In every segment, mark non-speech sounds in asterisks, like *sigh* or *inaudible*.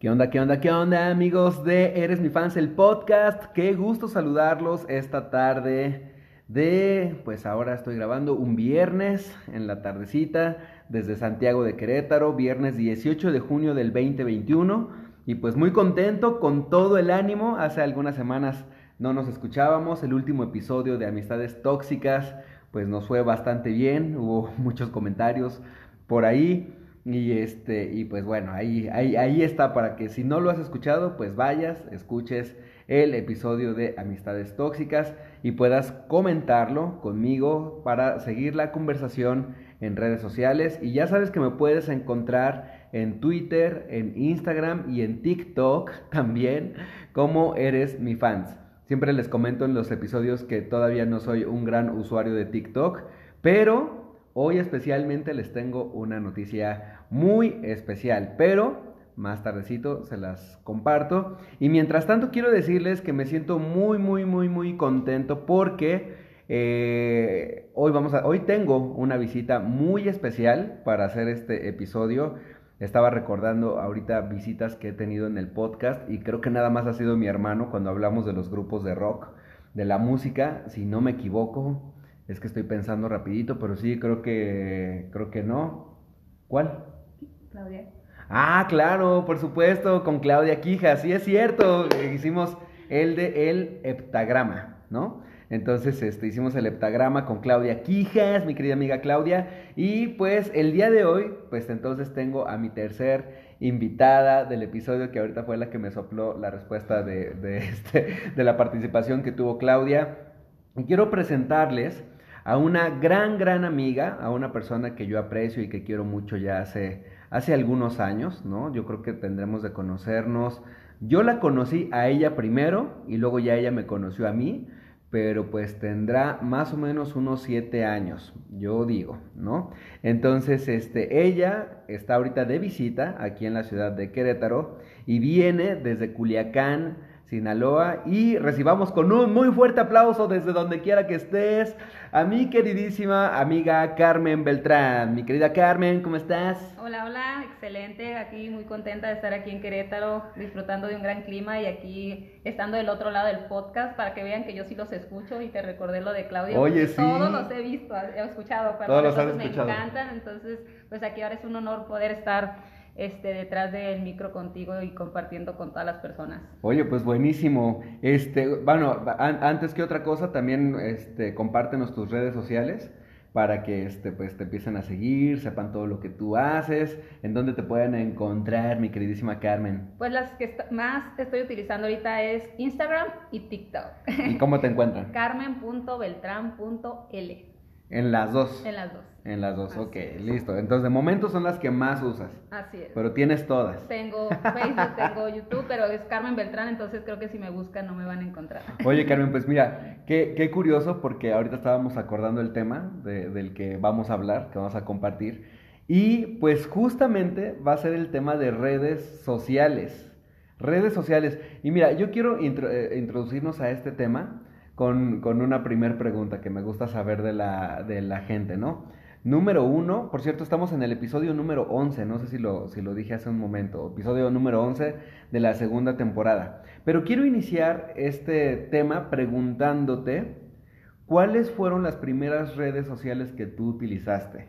¿Qué onda, qué onda, qué onda, amigos de Eres mi fans, el podcast? Qué gusto saludarlos esta tarde de, pues ahora estoy grabando un viernes en la tardecita desde Santiago de Querétaro, viernes 18 de junio del 2021 y pues muy contento con todo el ánimo. Hace algunas semanas no nos escuchábamos, el último episodio de Amistades Tóxicas pues nos fue bastante bien, hubo *laughs* muchos comentarios por ahí. Y este, y pues bueno, ahí, ahí, ahí está para que si no lo has escuchado, pues vayas, escuches el episodio de Amistades Tóxicas y puedas comentarlo conmigo para seguir la conversación en redes sociales. Y ya sabes que me puedes encontrar en Twitter, en Instagram y en TikTok *laughs* también como eres mi fans. Siempre les comento en los episodios que todavía no soy un gran usuario de TikTok, pero Hoy especialmente les tengo una noticia muy especial, pero más tardecito se las comparto. Y mientras tanto quiero decirles que me siento muy, muy, muy, muy contento porque eh, hoy, vamos a, hoy tengo una visita muy especial para hacer este episodio. Estaba recordando ahorita visitas que he tenido en el podcast y creo que nada más ha sido mi hermano cuando hablamos de los grupos de rock, de la música, si no me equivoco. Es que estoy pensando rapidito, pero sí, creo que, creo que no. ¿Cuál? Claudia. Ah, claro, por supuesto, con Claudia Quija, sí es cierto, hicimos el de el heptagrama, ¿no? Entonces, este, hicimos el heptagrama con Claudia Quijas, mi querida amiga Claudia, y pues el día de hoy, pues entonces tengo a mi tercer invitada del episodio que ahorita fue la que me sopló la respuesta de, de, este, de la participación que tuvo Claudia. Y quiero presentarles a una gran, gran amiga, a una persona que yo aprecio y que quiero mucho ya hace, hace algunos años, ¿no? Yo creo que tendremos de conocernos. Yo la conocí a ella primero y luego ya ella me conoció a mí, pero pues tendrá más o menos unos siete años, yo digo, ¿no? Entonces, este, ella está ahorita de visita aquí en la ciudad de Querétaro y viene desde Culiacán, Sinaloa. Y recibamos con un muy fuerte aplauso desde donde quiera que estés a mi queridísima amiga Carmen Beltrán. Mi querida Carmen, ¿cómo estás? Hola, hola, excelente. Aquí muy contenta de estar aquí en Querétaro, disfrutando de un gran clima y aquí estando del otro lado del podcast para que vean que yo sí los escucho y te recordé lo de Claudia. Oye, sí. Todos los he visto, he escuchado, pero Todos los me escuchado. encantan. Entonces, pues aquí ahora es un honor poder estar este, detrás del micro contigo y compartiendo con todas las personas. Oye, pues buenísimo. Este, bueno, an- antes que otra cosa, también este, compártenos tus redes sociales para que este, pues, te empiecen a seguir, sepan todo lo que tú haces, en dónde te pueden encontrar, mi queridísima Carmen. Pues las que más estoy utilizando ahorita es Instagram y TikTok. ¿Y cómo te encuentran? *laughs* Carmen.beltrán.l En las dos. en las dos. En las dos, Así ok, es. listo. Entonces, de momento son las que más usas, Así es. pero tienes todas. Tengo Facebook, tengo YouTube, pero es Carmen Beltrán, entonces creo que si me buscan no me van a encontrar. Oye, Carmen, pues mira, *laughs* qué, qué curioso porque ahorita estábamos acordando el tema de- del que vamos a hablar, que vamos a compartir. Y pues justamente va a ser el tema de redes sociales. Redes sociales. Y mira, yo quiero intro- eh, introducirnos a este tema con, con una primer pregunta que me gusta saber de la, de la gente, ¿no? Número uno, por cierto, estamos en el episodio número 11, no sé si lo, si lo dije hace un momento, episodio número 11 de la segunda temporada. Pero quiero iniciar este tema preguntándote cuáles fueron las primeras redes sociales que tú utilizaste.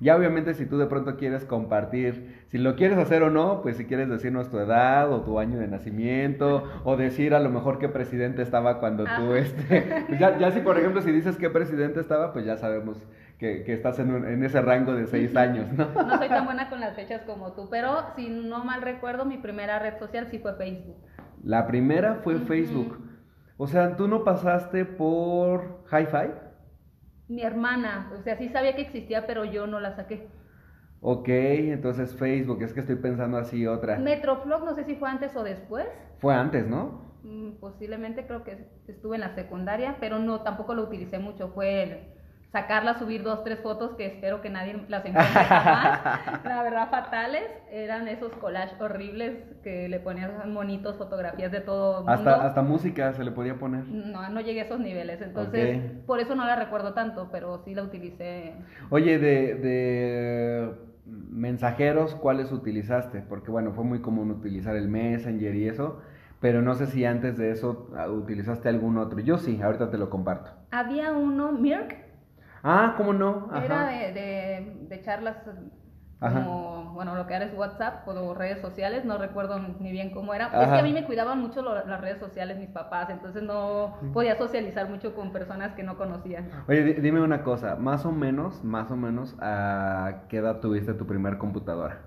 Ya obviamente si tú de pronto quieres compartir, si lo quieres hacer o no, pues si quieres decirnos tu edad o tu año de nacimiento o decir a lo mejor qué presidente estaba cuando tú, este, pues ya, ya si por ejemplo si dices qué presidente estaba, pues ya sabemos que, que estás en, un- en ese rango de seis años, ¿no? No soy tan *laughs* buena con las fechas como tú, pero si no mal recuerdo, mi primera red social sí fue Facebook. La primera fue. Facebook. O sea, tú no pasaste por Hi-Fi. Mi hermana, o sea, sí sabía que existía, pero yo no la saqué. Ok, entonces Facebook, es que estoy pensando así otra. Metroflog, no sé si fue antes o después. Fue antes, ¿no? Mm, Posiblemente creo que estuve en la secundaria, pero no, tampoco lo utilicé mucho. Fue el sacarla, subir dos, tres fotos que espero que nadie las encuentre jamás. *laughs* La verdad, fatales. Eran esos collages horribles que le ponían monitos, fotografías de todo mundo. Hasta, hasta música se le podía poner. No, no llegué a esos niveles. Entonces, por eso no la recuerdo tanto, pero sí la utilicé. Oye, de, de mensajeros, ¿cuáles utilizaste? Porque bueno, fue muy común utilizar el Messenger y eso, pero no sé si antes de eso ah, utilizaste algún otro. Yo sí, ahorita te lo comparto. Había uno, Mirk, Ah, ¿cómo no? era de, de, de charlas Ajá. como, bueno, lo que ahora es WhatsApp o redes sociales, no recuerdo ni bien cómo era. Es que a mí me cuidaban mucho lo- las redes sociales mis papás, entonces no podía socializar mucho con personas que no conocía. Oye, di- dime una cosa, más o menos, más o menos, ¿a qué edad tuviste tu primer computadora?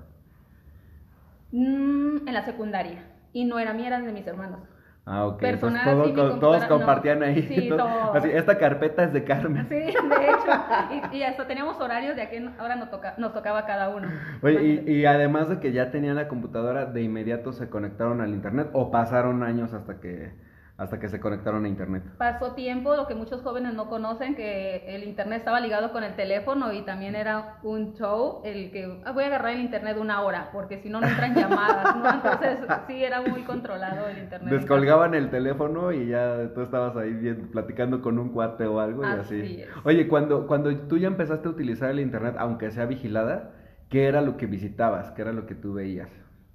Mm, en la secundaria. Y no era mía, eran de mis hermanos. Ah, ok. Personal, Entonces sí, todos no. compartían ahí. Sí, *laughs* todo- todos. Así, esta carpeta es de Carmen. Sí, de hecho. *laughs* Y, y hasta teníamos horarios de a qué ahora nos, toca, nos tocaba cada uno. Oye, y, y además de que ya tenían la computadora, de inmediato se conectaron al internet o pasaron años hasta que hasta que se conectaron a internet. Pasó tiempo, lo que muchos jóvenes no conocen, que el internet estaba ligado con el teléfono y también era un show el que "Ah, voy a agarrar el internet una hora, porque si no, no entran llamadas, ¿no? Entonces, sí, era muy controlado el internet. Descolgaban el teléfono y ya tú estabas ahí bien, platicando con un cuate o algo y Así así. es. Oye, cuando, cuando tú ya empezaste a utilizar el internet, aunque sea vigilada, ¿qué era lo que visitabas? ¿Qué era lo que tú veías?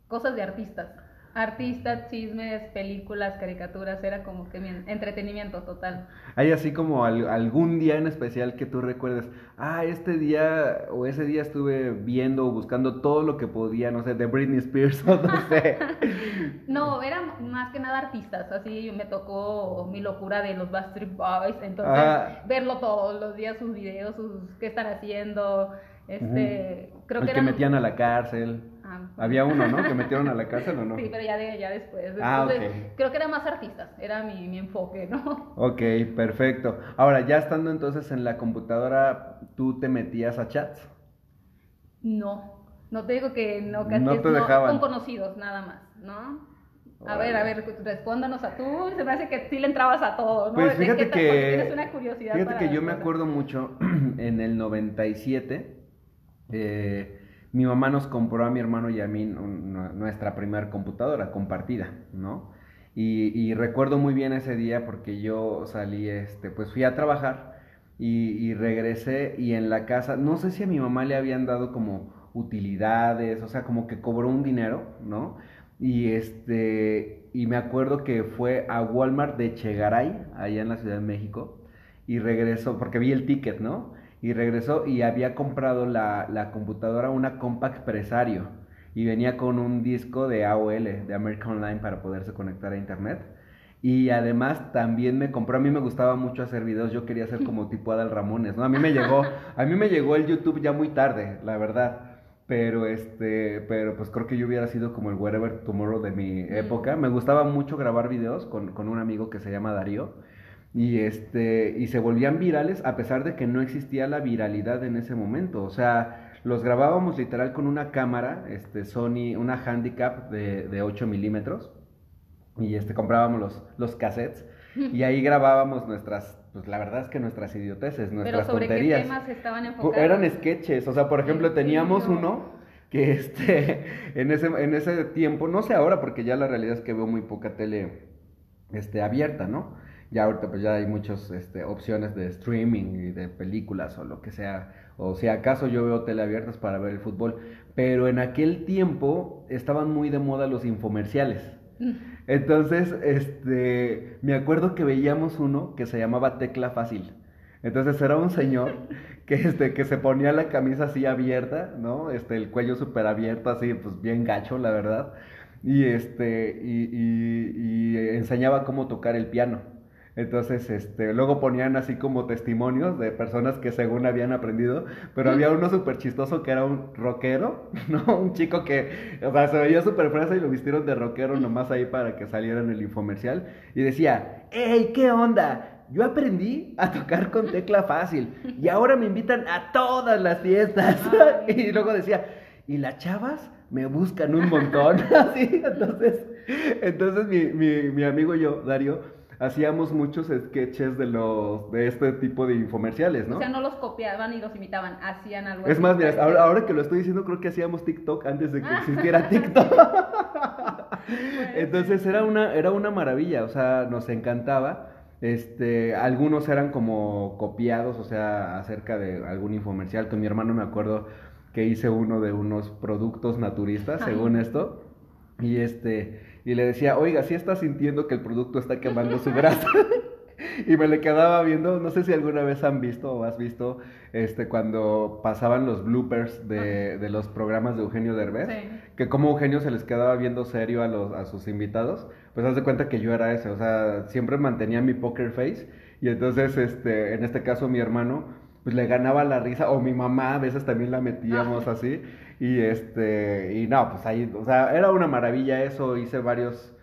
Cosas de artistas. Artistas, chismes, películas, caricaturas, era como que mi entretenimiento total. ¿Hay así como al- algún día en especial que tú recuerdes, ah, este día o ese día estuve viendo o buscando todo lo que podía, no sé, de Britney Spears *laughs* o no sé? *laughs* No, eran más que nada artistas, así me tocó mi locura de los Backstreet Boys, entonces Ah. verlo todos los días, sus videos, sus qué están haciendo, este, creo El que que eran... metían a la cárcel. Ah, Había uno, ¿no? Que *laughs* metieron a la cárcel o no. Sí, pero ya, de, ya después. Ah, Entonces, ok. Creo que eran más artistas, era mi, mi enfoque, ¿no? Ok, perfecto. Ahora, ya estando entonces en la computadora, ¿tú te metías a chats? No, no te digo que no, que No te dejaban. con conocidos nada más, ¿no? A ver, a ver, respóndanos a tú, se me hace que sí le entrabas a todo, ¿no? Pues ¿De qué fíjate que, tienes una curiosidad fíjate para que yo me acuerdo mucho *clears throat* en el 97, eh, mi mamá nos compró a mi hermano y a mí nuestra primera computadora compartida, ¿no? Y, y recuerdo muy bien ese día porque yo salí, este, pues fui a trabajar y, y regresé y en la casa, no sé si a mi mamá le habían dado como utilidades, o sea, como que cobró un dinero, ¿no? Y este, y me acuerdo que fue a Walmart de Chegaray, allá en la Ciudad de México, y regresó, porque vi el ticket, ¿no? Y regresó y había comprado la, la computadora, una Compact Presario, y venía con un disco de AOL, de American Online, para poderse conectar a internet. Y además también me compró, a mí me gustaba mucho hacer videos, yo quería ser como tipo Adal Ramones, ¿no? A mí me llegó, a mí me llegó el YouTube ya muy tarde, la verdad. Pero este, pero pues creo que yo hubiera sido como el Wherever Tomorrow de mi época. Me gustaba mucho grabar videos con, con un amigo que se llama Darío. Y este, y se volvían virales a pesar de que no existía la viralidad en ese momento. O sea, los grabábamos literal con una cámara, este, Sony, una handicap de, de 8 milímetros. Y este, comprábamos los, los cassettes. *laughs* Y ahí grabábamos nuestras, pues la verdad es que nuestras idioteces, Pero nuestras sobre tonterías. qué temas estaban enfocados. Eran sketches, o sea, por ejemplo, ¿En teníamos uno que este, *laughs* en ese, en ese tiempo, no sé ahora, porque ya la realidad es que veo muy poca tele este, abierta, ¿no? Ya ahorita pues ya hay muchas este, opciones de streaming y de películas o lo que sea, o si acaso yo veo tele abiertas para ver el fútbol, pero en aquel tiempo estaban muy de moda los infomerciales. Entonces, este, me acuerdo que veíamos uno que se llamaba Tecla Fácil. Entonces era un señor *laughs* que, este, que se ponía la camisa así abierta, ¿no? Este, el cuello súper abierto, así, pues bien gacho, la verdad. Y este, y, y- y enseñaba cómo tocar el piano. Entonces, este, luego ponían así como testimonios de personas que según habían aprendido, pero había uno súper chistoso que era un rockero, *laughs* ¿no? Un chico que, o sea, se veía súper fresa y lo vistieron de rockero nomás ahí para que saliera en el infomercial. Y decía, ¡Ey, qué onda! Yo aprendí a tocar con tecla fácil y ahora me invitan a todas las fiestas. *laughs* Ay. y luego decía, y las chavas me buscan un montón. *laughs* Así, entonces, entonces mi, mi, mi amigo y yo, Darío, hacíamos muchos sketches de los de este tipo de infomerciales, ¿no? O sea, no los copiaban y los imitaban, hacían algo Es más, mira, ahora, ahora que lo estoy diciendo, creo que hacíamos TikTok antes de que existiera TikTok. *laughs* Entonces era una, era una maravilla, o sea, nos encantaba. Este, algunos eran como copiados, o sea, acerca de algún infomercial. Con mi hermano me acuerdo que hice uno de unos productos naturistas, según esto. Y este, y le decía, oiga, ¿sí está sintiendo que el producto está quemando su grasa? *laughs* y me le quedaba viendo, no sé si alguna vez han visto o has visto este cuando pasaban los bloopers de, de los programas de Eugenio Derbez, que como Eugenio se les quedaba viendo serio a los a sus invitados, pues haz de cuenta que yo era ese, o sea, siempre mantenía mi poker face. Y entonces este en este caso mi hermano pues le ganaba la risa o mi mamá a veces también la metíamos así y este y no, pues ahí, o sea, era una maravilla eso, hice varios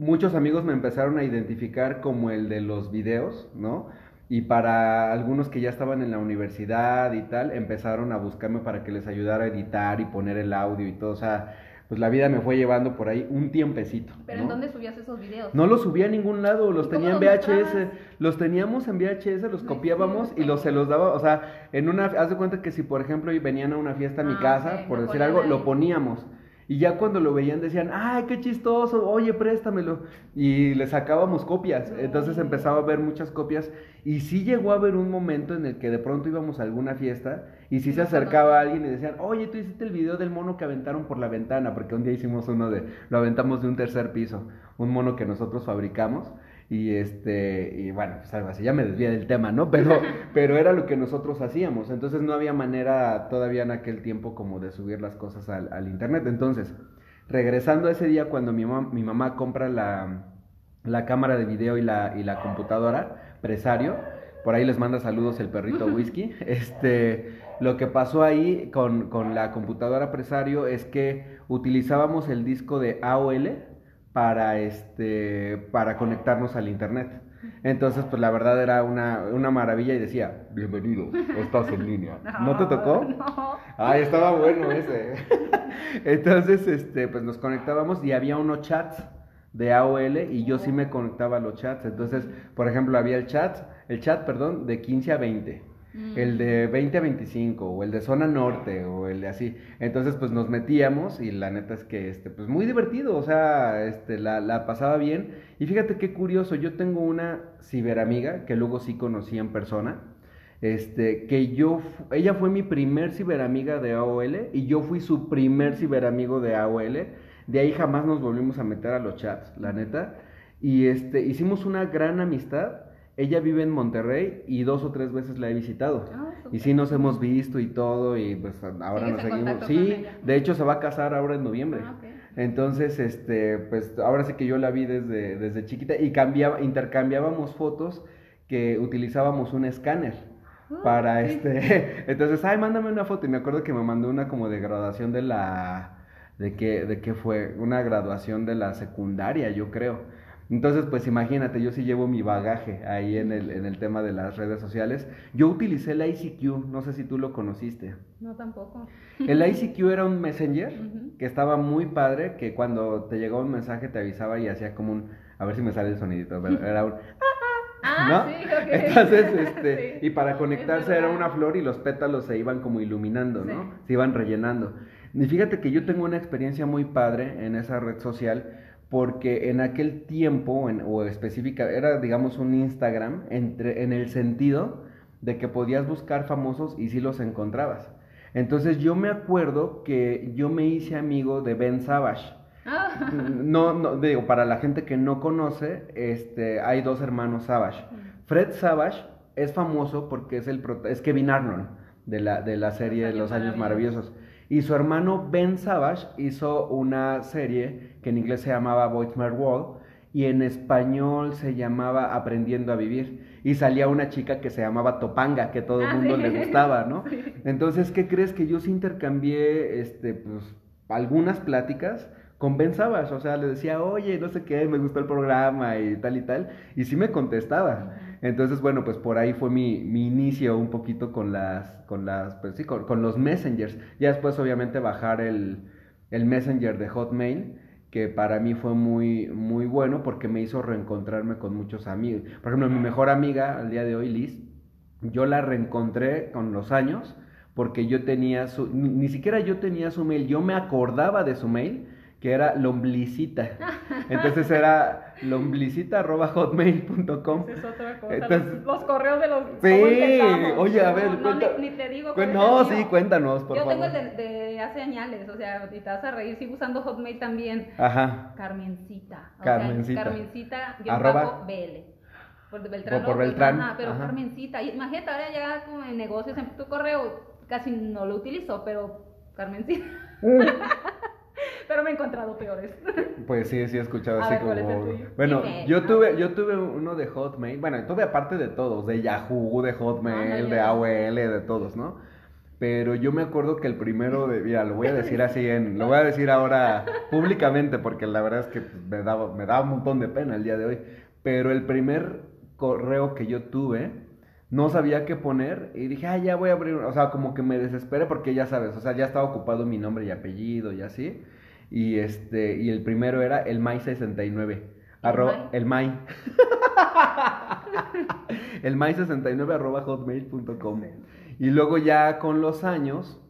muchos amigos me empezaron a identificar como el de los videos, ¿no? Y para algunos que ya estaban en la universidad y tal, empezaron a buscarme para que les ayudara a editar y poner el audio y todo. O sea, pues la vida me fue llevando por ahí un tiempecito. ¿Pero en dónde subías esos videos? No los subía a ningún lado, los tenía en VHS. Los teníamos en VHS, los copiábamos y los se los daba, o sea, en una, haz de cuenta que si por ejemplo venían a una fiesta a mi ah, casa, por decir algo, lo poníamos. Y ya cuando lo veían decían, ay, qué chistoso, oye, préstamelo. Y le sacábamos copias. Entonces empezaba a ver muchas copias. Y sí llegó a haber un momento en el que de pronto íbamos a alguna fiesta y sí se acercaba alguien y decían, oye, tú hiciste el video del mono que aventaron por la ventana, porque un día hicimos uno de, lo aventamos de un tercer piso, un mono que nosotros fabricamos. Y este, y bueno, pues algo así, ya me desvía del tema, ¿no? Pero, *laughs* pero era lo que nosotros hacíamos. Entonces no había manera todavía en aquel tiempo como de subir las cosas al, internet. Entonces, regresando a ese día cuando mi, mamá, mi mamá compra la, la, cámara de video y la, y la computadora, Presario, por ahí les manda saludos el perrito *laughs* whisky. Este, lo que pasó ahí con, con la computadora Presario es que utilizábamos el disco de AOL para, este, para conectarnos al internet. Entonces, pues la verdad era una, una maravilla y decía, bienvenido, estás en línea. *laughs* ¿No, te tocó? No. Ay, estaba bueno ese. *laughs* Entonces, este, pues nos conectábamos y había unos chats de AOL y yo sí me conectaba a los chats. Entonces, por ejemplo, había el chat, el chat, perdón, de 15 a 20 el de 20 a 25 o el de zona norte o el de así. Entonces pues nos metíamos y la neta es que este pues muy divertido, o sea, este la, la pasaba bien y fíjate qué curioso, yo tengo una ciberamiga que luego sí conocí en persona. Este, que yo, ella fue mi primer ciberamiga de AOL y yo fui su primer ciberamigo de AOL. De ahí jamás nos volvimos a meter a los chats, la neta. Y este, hicimos una gran amistad ella vive en Monterrey y dos o tres veces la he visitado. Ah, y sí nos hemos visto y todo y pues ahora nos seguimos. Sí, de hecho se va a casar ahora en noviembre. Ah, Entonces, este, pues ahora sí que yo la vi desde, desde chiquita y cambiaba, intercambiábamos fotos que utilizábamos un escáner ah, para este. *laughs* Entonces, ay, mándame una foto. Y me acuerdo que me mandó una como de graduación de la. ¿De qué, de qué fue? Una graduación de la secundaria, yo creo. Entonces, pues imagínate, yo sí llevo mi bagaje ahí en el, en el tema de las redes sociales. Yo utilicé el ICQ, no sé si tú lo conociste. No, tampoco. El ICQ era un messenger que estaba muy padre, que cuando te llegaba un mensaje te avisaba y hacía como un, a ver si me sale el sonidito, *laughs* era un... Ah, sí, Entonces, este, *laughs* y para conectarse era una flor y los pétalos se iban como iluminando, ¿no? Se iban rellenando. Y fíjate que yo tengo una experiencia muy padre en esa red social porque en aquel tiempo, o específica, era digamos un Instagram entre, en el sentido de que podías buscar famosos y sí los encontrabas. Entonces yo me acuerdo que yo me hice amigo de Ben Savage. Ah. No, no, digo, para la gente que no conoce, este, hay dos hermanos Savage. Fred Savage es famoso porque es, el, es Kevin Arnold de la, de la serie de Los Años Maravillosos. Y su hermano Ben Savage hizo una serie que en inglés se llamaba Boy World y en español se llamaba Aprendiendo a Vivir. Y salía una chica que se llamaba Topanga, que todo el ah, mundo le gustaba, ¿no? *laughs* Entonces, ¿qué crees? Que yo sí intercambié este, pues, algunas pláticas con Ben Savage, o sea, le decía, oye, no sé qué, me gustó el programa y tal y tal, y sí me contestaba. Entonces, bueno, pues por ahí fue mi, mi inicio un poquito con las, con las, pues sí, con, los messengers. Ya después, obviamente, bajar el, el messenger de Hotmail, que para mí fue muy, muy bueno porque me hizo reencontrarme con muchos amigos. Por ejemplo, mi mejor amiga al día de hoy, Liz, yo la reencontré con los años porque yo tenía su, ni siquiera yo tenía su mail, yo me acordaba de su mail que era lomblicita. Entonces era lomblicita.hotmail.com. Esa es otra cosa. Entonces- los, los correos de los. ¿cómo Sí, oye, a ver, no, cuenta- ni, ni te digo. Cu- no, sí, cuéntanos, por Yo tengo favor. el de, de hace años, o sea, y te vas a reír, sigo usando Hotmail también. Ajá. Carmencita. O Carmencita. Sea, Carmencita, guion Arroba. BL. Por Beltrán. Por- por López, Beltrán, Ajá, pero ajá. Carmencita. Imagínate, ahora ya como en negocios, en tu correo, casi no lo utilizo, pero Carmencita. *laughs* pero me he encontrado peores. *laughs* Pues sí, sí he escuchado A así ver, ¿cuál es el como. tuyo? Bueno, Dime. yo Ah. tuve, yo tuve uno de Hotmail, bueno, tuve aparte de todos, de Yahoo, de Hotmail, Ándale. de AOL, de todos, ¿no? Pero yo me acuerdo que el primero de, *laughs* mira, lo voy a decir así en, lo voy a decir ahora públicamente porque la verdad es que me daba, me daba un montón de pena el día de hoy. Pero el primer correo que yo tuve, no sabía qué poner y dije, ah, ya voy a abrir, o sea, como que me desesperé porque ya sabes, o sea, ya estaba ocupado mi nombre y apellido y así. Y este, y el primero era el Mai 69. Arro- Mai? el Mai. *laughs* el Mai 69 arroba hotmail.com. Y luego ya con los años,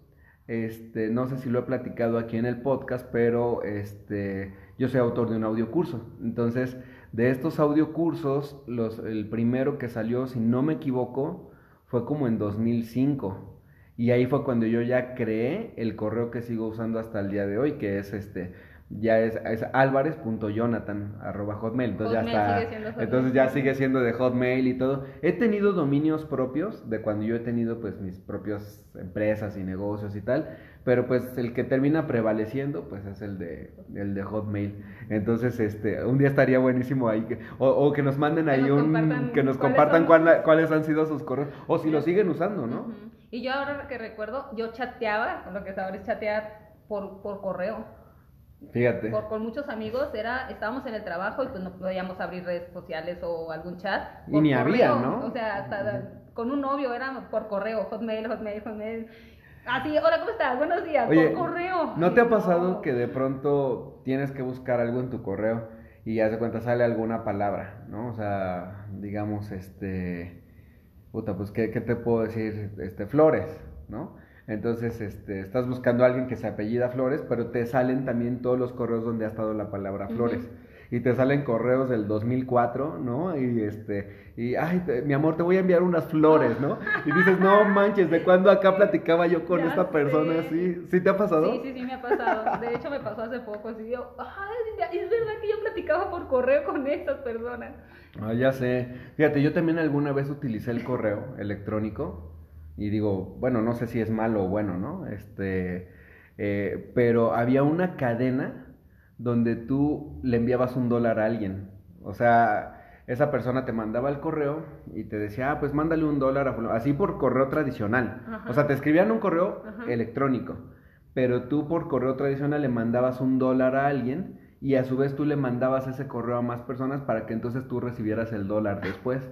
este, no sé si lo he platicado aquí en el podcast, pero este, yo soy autor de un audiocurso. Entonces, de estos audiocursos, los, el primero que salió, si no me equivoco, fue como en 2005. Y ahí fue cuando yo ya creé el correo que sigo usando hasta el día de hoy, que es este, ya es, es alvarez.jonathan arroba hotmail. Entonces Hotmail ya está. Entonces ya sigue siendo de Hotmail y todo. He tenido dominios propios de cuando yo he tenido pues mis propias empresas y negocios y tal, pero pues el que termina prevaleciendo pues es el de el de Hotmail. Entonces este un día estaría buenísimo ahí que, o, o que nos manden ahí un que nos cuáles compartan son cuál- cuáles han sido sus correos o si lo siguen usando, ¿no? Ujú. Y yo ahora que recuerdo, yo chateaba, lo que ahora es chatear por, por correo. Fíjate. Por, con muchos amigos, era, estábamos en el trabajo y pues no podíamos abrir redes sociales o algún chat. Y ni había, correo. ¿no? O sea, hasta con un novio era por correo, hotmail, hotmail, hotmail. Así, hola, ¿cómo estás? Buenos días, Oye, por correo. ¿no te ha pasado no. que de pronto tienes que buscar algo en tu correo y ya de cuenta sale alguna palabra, ¿no? O sea, digamos, este, puta, pues, ¿qué, qué te puedo decir? Este, Flores, ¿no? Entonces, este, estás buscando a alguien que se apellida Flores, pero te salen también todos los correos donde ha estado la palabra. Flores. Y te salen correos del 2004, ¿no? Y este, y, ay, te- mi amor, te voy a enviar unas flores, ¿no? Y dices, no manches, ¿de cuándo acá platicaba yo con Ya esta persona así? ¿Sí te ha pasado? Sí, sí, sí, me ha pasado. De hecho, me pasó hace poco. Así yo, ay, es verdad que yo platicaba por correo con estas personas. Ah, ya sé. Fíjate, yo también alguna vez utilicé el correo electrónico y digo, bueno, no sé si es malo o bueno, ¿no? Este, eh, pero había una cadena donde tú le enviabas un dólar a alguien. O sea, esa persona te mandaba el correo y te decía, ah, pues mándale un dólar a fulano", así por correo tradicional. Ajá. O sea, te escribían un correo Ajá. electrónico, pero tú por correo tradicional le mandabas un dólar a alguien y a su vez tú le mandabas ese correo a más personas para que entonces tú recibieras el dólar después.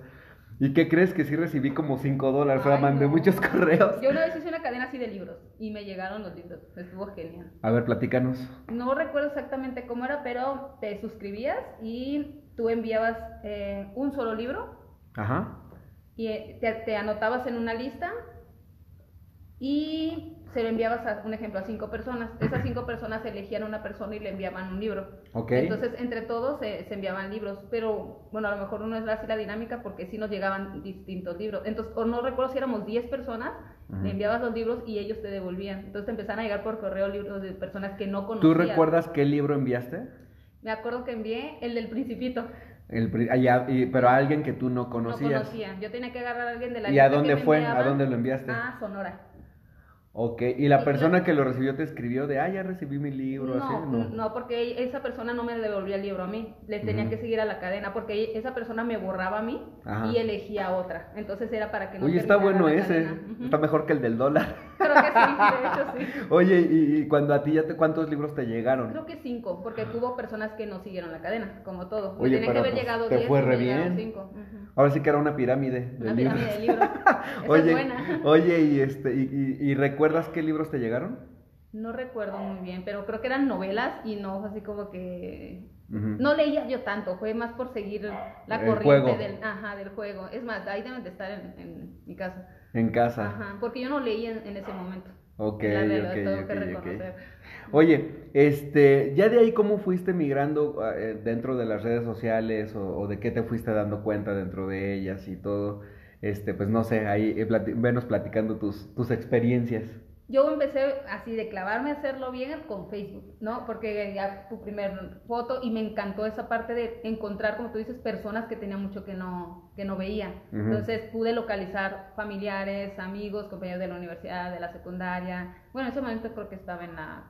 ¿Y qué crees que sí recibí como 5 dólares? O sea, mandé no. muchos *laughs* correos. Yo una vez hice una cadena así de libros y me llegaron los libros. Estuvo genial. A ver, platícanos. No recuerdo exactamente cómo era, pero te suscribías y tú enviabas eh, un solo libro Ajá. y eh, te, te anotabas en una lista y se lo enviabas a un ejemplo a cinco personas. Esas cinco personas elegían una persona y le enviaban un libro. Ok. Entonces, entre todos se, se enviaban libros, pero bueno, a lo mejor no es así la dinámica porque sí nos llegaban distintos libros. Entonces, o no recuerdo si éramos 10 personas, le enviabas los libros y ellos te devolvían. Entonces, te empezaban a llegar por correo libros de personas que no ¿Tú conocías. recuerdas qué libro enviaste? Me acuerdo que envié el del Principito. El, allá, y- pero a alguien que tú no conocías. No conocía. Yo tenía que agarrar a alguien de la ¿Y a que dónde fue? ¿A dónde lo enviaste? Ah, Sonora. Ok, y la persona que lo recibió te escribió de, ah, ya recibí mi libro, así, No, no. no, porque esa persona no me devolvía el libro a mí, le tenía que seguir a la cadena, porque esa persona me borraba a mí Ajá. y elegía a otra, entonces era para que no Oye, está bueno ese, cadena. Está mejor que el del dólar. Creo que sí, de hecho sí. Oye, y, y cuando a ti ya te, ¿cuántos libros te llegaron? Creo que cinco, porque tuvo personas que no siguieron la cadena, como todo. Oye, que haber pues, llegado te 10 fue re bien. cinco. Ahora sí que era una pirámide de Una libros. pirámide de libros. *laughs* Esa oye, es buena. oye, y este, y, y- y recuerdas qué libros te llegaron? No recuerdo muy bien, pero creo que eran novelas y no así como que. No leía yo tanto, fue más por seguir la El corriente juego. del, ajá, del juego. Es más, ahí deben de estar en, en mi casa. En casa. Ajá, porque yo no leía en, en ese momento. Ok, tengo que. Oye, este, ya de ahí cómo fuiste migrando eh, dentro de las redes sociales o, o de qué te fuiste dando cuenta dentro de ellas y todo, este, pues no sé, ahí eh, plati- venos platicando tus, tus experiencias. Yo empecé así de clavarme a hacerlo bien con Facebook, ¿no? Porque ya tu primer foto y me encantó esa parte de encontrar, como tú dices, personas que tenía mucho que no, que no veía. Entonces pude localizar familiares, amigos, compañeros de la universidad, de la secundaria. Bueno, en ese momento creo que estaba en la...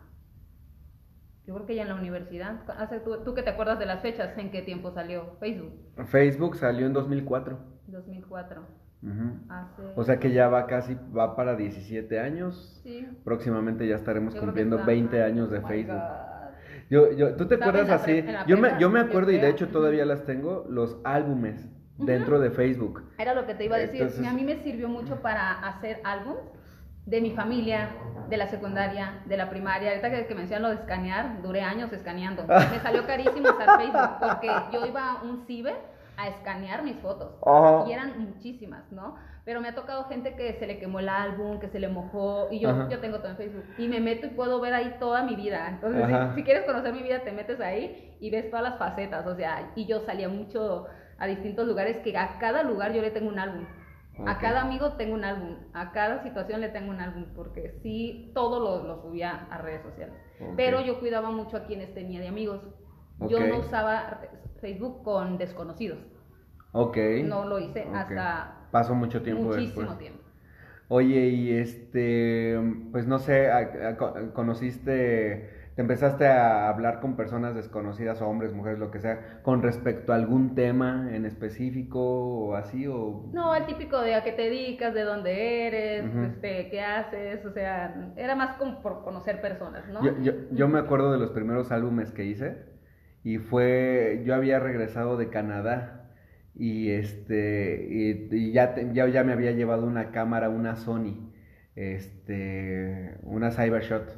Yo creo que ya en la universidad. Hace, tú, tú que te acuerdas de las fechas, ¿en qué tiempo salió Facebook? Facebook salió en 2004. 2004. Ujú. Hace... O sea que ya va casi, va para 17 años. Sí. Próximamente ya estaremos Yo cumpliendo está- 20 años de Oh Facebook. Yo, yo, ¿Tú te acuerdas así? Yo me, yo me acuerdo y de hecho todavía las tengo, los álbumes dentro de Facebook. Era lo que te iba a decir. Entonces- A mí me sirvió mucho para hacer álbums de mi familia, de la secundaria, de la primaria. Ahorita que, que mencionan lo de escanear, duré años escaneando. *laughs* Me salió carísimo usar Facebook porque yo iba a un ciber a escanear mis fotos. Ajá. Y eran muchísimas, ¿no? Pero me ha tocado gente que se le quemó el álbum, que se le mojó, y yo, Ajá. yo tengo todo en Facebook. Y me meto y puedo ver ahí toda mi vida. Entonces, si, si quieres conocer mi vida, te metes ahí y ves todas las facetas. O sea, y yo salía mucho a distintos lugares, que a cada lugar yo le tengo un álbum. A Ok. cada amigo tengo un álbum, a cada situación le tengo un álbum, porque sí, todo lo, lo subía a redes sociales. Ok. Pero yo cuidaba mucho a quienes tenía de amigos. Yo Ok. no usaba Facebook con desconocidos. Ok. No lo hice hasta Pasó mucho tiempo muchísimo después. tiempo. Oye, y este, pues no sé, conociste, te empezaste a hablar con personas desconocidas, hombres, mujeres, lo que sea, con respecto a algún tema en específico o así, o... No, el típico de a qué te dedicas, de dónde eres, este, qué haces, o sea, era más como por conocer personas, ¿no? Yo, yo, yo me acuerdo de los primeros álbumes que hice y fue, yo había regresado de Canadá y este, y, ya, te- ya me había llevado una cámara, una Sony, este, una Cybershot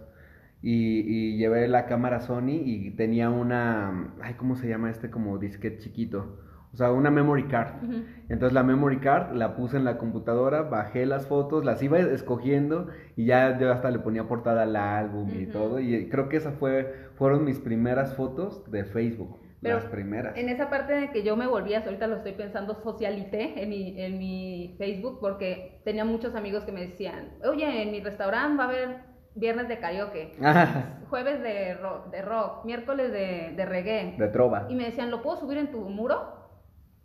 y, y llevé la cámara Sony y tenía una, ay, ¿cómo se llama este como disquete chiquito? O sea, una memory card. Entonces la memory card la puse en la computadora, bajé las fotos, las iba escogiendo y ya yo hasta le ponía portada al álbum y todo. Y creo que esas fue, fueron mis primeras fotos de Facebook. Pero las primeras. En esa parte de que yo me volvía, ahorita lo estoy pensando, socialité en mi, en mi Facebook, porque tenía muchos amigos que me decían, oye, en mi restaurante va a haber viernes de karaoke, *laughs* jueves de rock, de rock miércoles de, de reggae. de trova. Y me decían, ¿lo puedo subir en tu muro?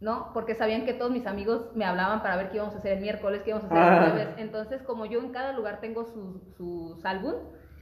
¿No? Porque sabían que todos mis amigos me hablaban para ver qué íbamos a hacer el miércoles, qué íbamos a hacer el Ah. jueves. Entonces, como yo en cada lugar tengo sus, sus álbums,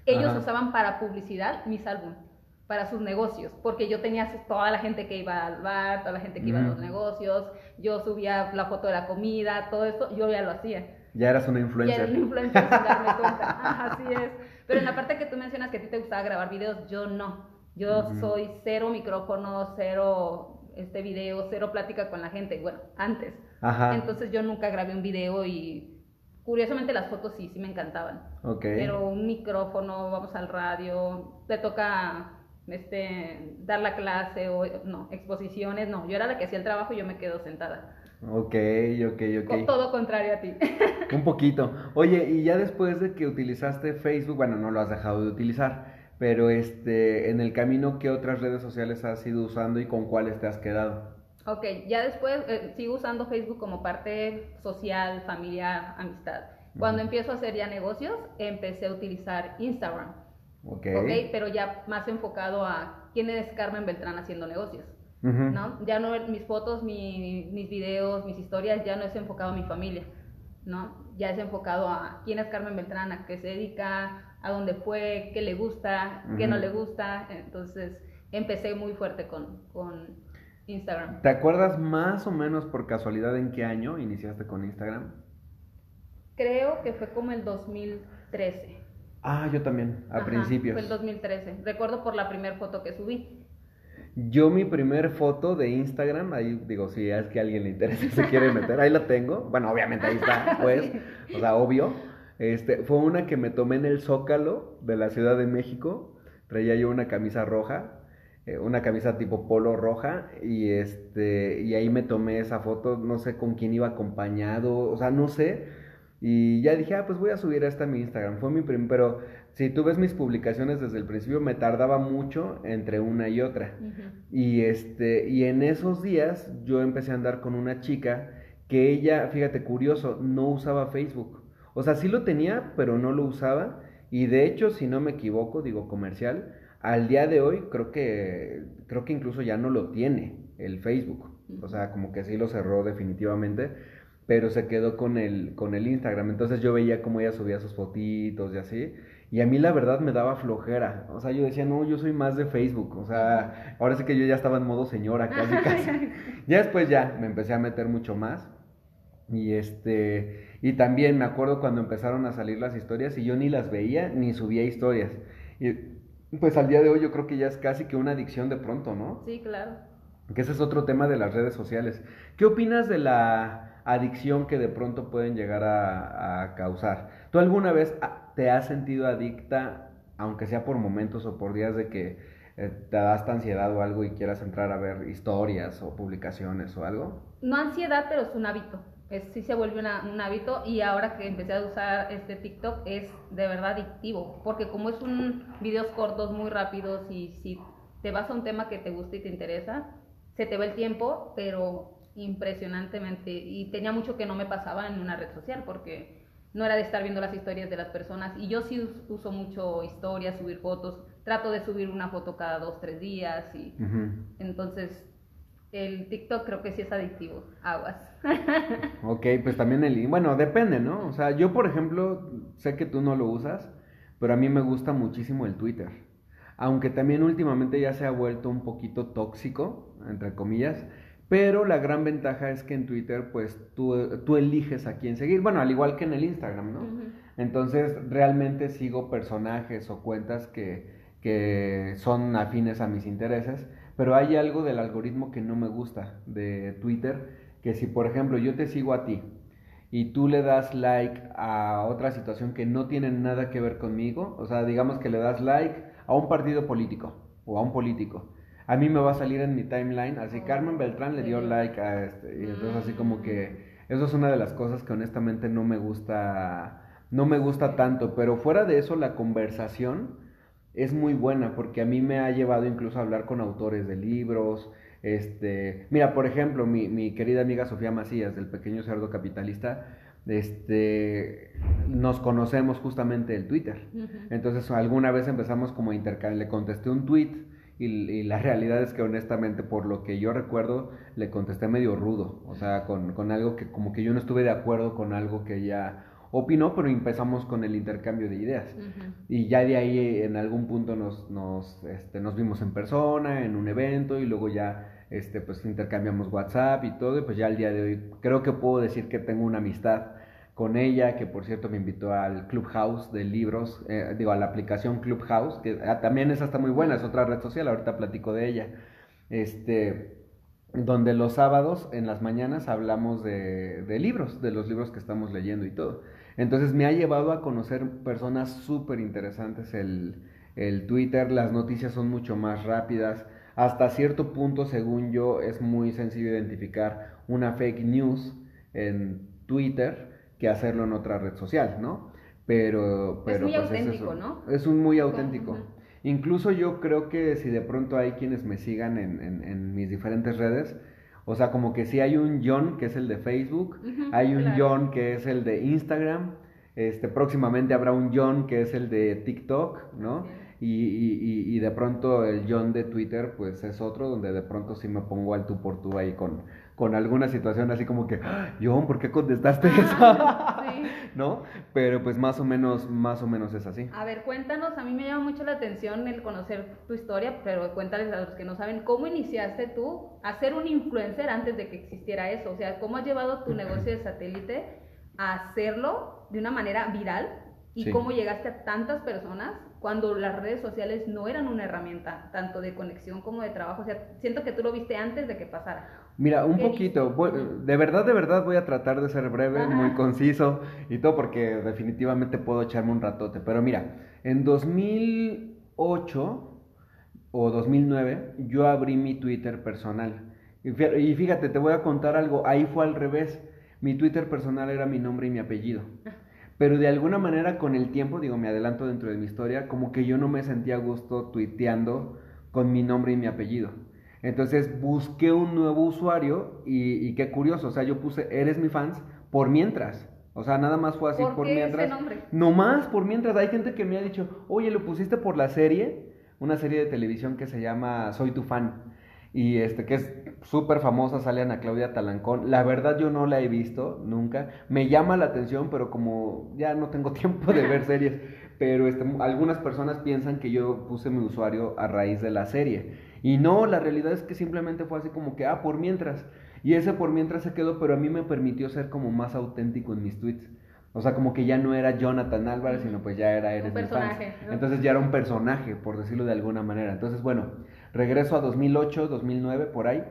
ellos Ajá. usaban para publicidad mis álbumes, para sus negocios. Porque yo tenía toda la gente que iba al bar, toda la gente que iba a los negocios, yo subía la foto de la comida, todo esto, yo ya lo hacía. Ya eras una era influencer. un influencer sin darme cuenta. *laughs* Así es. Pero en la parte que tú mencionas que a ti te gustaba grabar videos, yo no. Yo soy cero micrófono, cero este video, cero plática con la gente. Bueno, antes. Ajá. Entonces yo nunca grabé un video y curiosamente las fotos sí, sí me encantaban. ok. Pero un micrófono, vamos al radio, te toca este dar la clase o no, exposiciones, no, yo era la que hacía el trabajo y yo me quedo sentada. Ok, ok, ok. Todo contrario a ti. Un poquito. Oye, y ya después de que utilizaste Facebook, bueno, no lo has dejado de utilizar, pero este, en el camino, ¿qué otras redes sociales has ido usando y con cuáles te has quedado? Ok, ya después eh, sigo usando Facebook como parte social, familiar, amistad. Cuando Ujú. empiezo a hacer ya negocios, empecé a utilizar Instagram, Ok. ¿ok? Pero ya más enfocado a quién es Carmen Beltrán haciendo negocios, Ujú. ¿no? Ya no mis fotos, mi- mis videos, mis historias, ya no es enfocado a mi familia, ¿no? Ya es enfocado a quién es Carmen Beltrán, a qué se dedica, a dónde fue, qué le gusta, qué no le gusta. Entonces empecé muy fuerte con, con Instagram. ¿Te acuerdas más o menos por casualidad en qué año iniciaste con Instagram? Creo que fue como el 2013. Ah, yo también, a Ajá, principios. Fue el 2013. Recuerdo por la primera foto que subí. Yo mi primer foto de Instagram, ahí digo, si es que a alguien le interesa se quiere meter, ahí la tengo. Bueno, obviamente ahí está, *laughs* pues, o sea, obvio. Este, fue una que me tomé en el Zócalo de la Ciudad de México. Traía yo una camisa roja, eh, una camisa tipo polo roja y este y ahí me tomé esa foto, no sé con quién iba acompañado, o sea, no sé. Y ya dije, ah, pues voy a subir esta a mi Instagram. Fue mi primer, pero si tú ves mis publicaciones desde el principio, me tardaba mucho entre una y otra. Y este, y en esos días yo empecé a andar con una chica que ella, fíjate, curioso, no usaba Facebook. O sea, sí lo tenía, pero no lo usaba. Y de hecho, si no me equivoco, digo comercial, al día de hoy creo que creo que incluso ya no lo tiene el Facebook. O sea, como que sí lo cerró definitivamente pero se quedó con el, con el Instagram. Entonces yo veía cómo ella subía sus fotitos y así. Y a mí la verdad me daba flojera. O sea, yo decía, no, yo soy más de Facebook. O sea, ahora sí que yo ya estaba en modo señora casi, *laughs* casi. ya después ya me empecé a meter mucho más. Y este, y también me acuerdo cuando empezaron a salir las historias y yo ni las veía ni subía historias. Y pues al día de hoy yo creo que ya es casi que una adicción de pronto, ¿no? Sí, claro. Que ese es otro tema de las redes sociales. ¿Qué opinas de la adicción que de pronto pueden llegar a, causar. ¿Tú alguna vez te has sentido adicta, aunque sea por momentos o por días de que eh, te das esta ansiedad o algo y quieras entrar a ver historias o publicaciones o algo? No ansiedad, pero es un hábito. Es, sí se vuelve un hábito y ahora que empecé a usar este TikTok es de verdad adictivo, porque como es un videos cortos muy rápidos y si te vas a un tema que te gusta y te interesa, se te va el tiempo, pero impresionantemente. Y tenía mucho que no me pasaba en una red social porque no era de estar viendo las historias de las personas. Y yo sí uso mucho historias, subir fotos, trato de subir una foto cada dos, tres días y entonces el TikTok creo que sí es adictivo, aguas. *laughs* ok, pues también el, bueno, depende, ¿no? O sea, yo por ejemplo, sé que tú no lo usas, pero a mí me gusta muchísimo el Twitter. Aunque también últimamente ya se ha vuelto un poquito tóxico, entre comillas, pero la gran ventaja es que en Twitter, pues tú, tú eliges a quién seguir. Bueno, al igual que en el Instagram, ¿no? Entonces, realmente sigo personajes o cuentas que, que son afines a mis intereses. Pero hay algo del algoritmo que no me gusta de Twitter. Que si, por ejemplo, yo te sigo a ti y tú le das like a otra situación que no tiene nada que ver conmigo, o sea, digamos que le das like a un partido político o a un político a mí me va a salir en mi timeline, así Carmen Beltrán le dio like a este, y entonces así como que eso es una de las cosas que honestamente no me gusta, no me gusta tanto, pero fuera de eso la conversación es muy buena porque a mí me ha llevado incluso a hablar con autores de libros, este, mira, por ejemplo, mi, mi querida amiga Sofía Macías del Pequeño Cerdo Capitalista, este, nos conocemos justamente el Twitter. Entonces, alguna vez empezamos como a intercambiar, le contesté un tweet y, la realidad es que honestamente, por lo que yo recuerdo, le contesté medio rudo, o sea, con, con, algo que como que yo no estuve de acuerdo con algo que ella opinó, pero empezamos con el intercambio de ideas. Y ya de ahí en algún punto nos, nos, este, nos vimos en persona, en un evento, y luego ya este, pues intercambiamos WhatsApp y todo, y pues ya al día de hoy creo que puedo decir que tengo una amistad con ella, que por cierto me invitó al Clubhouse de libros, eh, digo, a la aplicación Clubhouse, que ah, también esa está muy buena, es otra red social, ahorita platico de ella, este, donde los sábados en las mañanas hablamos de, de libros, de los libros que estamos leyendo y todo. Entonces me ha llevado a conocer personas súper interesantes el, el Twitter, las noticias son mucho más rápidas, hasta cierto punto, según yo, es muy sencillo identificar una fake news en Twitter que hacerlo en otra red social, ¿no? Pero, pero es muy pues, auténtico, es ¿no? Es un muy auténtico. Incluso yo creo que si de pronto hay quienes me sigan en, en, mis diferentes redes, o sea, como que si hay un John que es el de Facebook, hay un John que es el de Instagram, este, próximamente habrá un John que es el de TikTok, ¿no? Y, y, y, de pronto el John de Twitter, pues es otro, donde de pronto sí me pongo al tú por tú ahí con, con alguna situación así como que, ah, John, ¿por qué contestaste eso? *laughs* ¿No? Pero pues más o menos, más o menos es así. A ver, cuéntanos, a mí me llama mucho la atención el conocer tu historia, pero cuéntales a los que no saben, ¿cómo iniciaste tú a ser un influencer antes de que existiera eso? O sea, ¿cómo has llevado tu negocio de satélite a hacerlo de una manera viral? ¿Y cómo llegaste a tantas personas cuando las redes sociales no eran una herramienta tanto de conexión como de trabajo? O sea, siento que tú lo viste antes de que pasara. Mira, un poquito, de verdad, de verdad voy a tratar de ser breve, muy conciso y todo porque definitivamente puedo echarme un ratote. Pero mira, en 2008 o 2009 yo abrí mi Twitter personal. Y fíjate, te voy a contar algo, ahí fue al revés. mi Twitter personal era mi nombre y mi apellido. Pero de alguna manera con el tiempo, digo, me adelanto dentro de mi historia, como que yo no me sentía a gusto tuiteando con mi nombre y mi apellido. Entonces busqué un nuevo usuario y, y qué curioso, o sea, yo puse Eres mi fans por mientras. O sea, nada más fue así ¿Por, por, qué mientras. ese nombre? No más por mientras. Hay gente que me ha dicho, oye, lo pusiste por la serie, una serie de televisión que se llama Soy tu fan. Y este, que es súper famosa, sale Ana Claudia Talancón. La verdad yo no la he visto nunca. Me llama la atención, pero como ya no tengo *laughs* tiempo de ver series. Pero este, algunas personas piensan que yo puse mi usuario a raíz de la serie. Y no, la realidad es que simplemente fue así como que, ah, por mientras. Y ese por mientras se quedó, pero a mí me permitió ser como más auténtico en mis tweets. O sea, como que ya no era Jonathan Álvarez, sino pues ya era Eres Un fans. personaje, ¿no? Entonces ya era un personaje, por decirlo de alguna manera. Entonces, bueno, regreso a 2008, 2009, por ahí.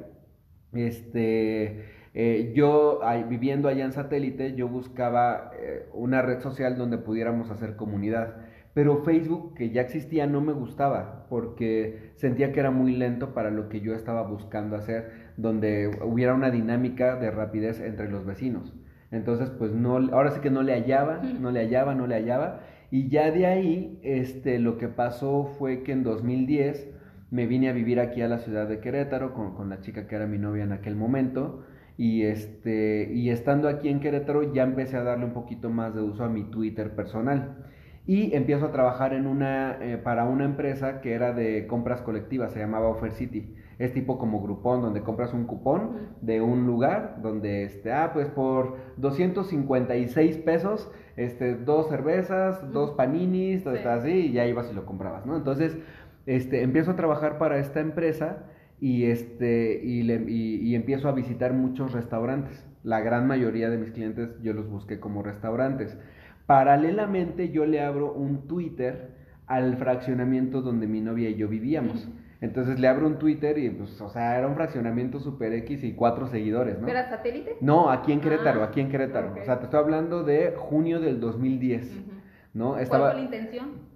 Este, eh, yo ahí- viviendo allá en satélite, yo buscaba eh, una red social donde pudiéramos hacer comunidad. Pero Facebook, que ya existía, no me gustaba porque sentía que era muy lento para lo que yo estaba buscando hacer, donde hubiera una dinámica de rapidez entre los vecinos. Entonces, pues no, ahora sí que no le hallaba, no le hallaba, no le hallaba. Y ya de ahí, este, lo que pasó fue que en 2010 me vine a vivir aquí a la ciudad de Querétaro con, con la chica que era mi novia en aquel momento. Y, este, y estando aquí en Querétaro ya empecé a darle un poquito más de uso a mi Twitter personal. Y empiezo a trabajar en una, eh, para una empresa que era de compras colectivas, se llamaba Offer City. Es tipo como Groupon, donde compras un cupón de un lugar, donde, este, ah, pues por 256 pesos, este, dos cervezas, dos paninis, todo Sí. está así, y ya ibas y lo comprabas, ¿no? Entonces, este, empiezo a trabajar para esta empresa y, este, y, le- y- y empiezo a visitar muchos restaurantes. La gran mayoría de mis clientes yo los busqué como restaurantes. Paralelamente yo le abro un Twitter al fraccionamiento donde mi novia y yo vivíamos. Entonces le abro un Twitter y pues, o sea, era un fraccionamiento super X y cuatro seguidores, ¿no? ¿Era satélite? No, aquí en Querétaro, Ah, aquí en Querétaro. O sea, te estoy hablando de junio del 2010, Ujú. ¿no? ¿Cuál fue la intención?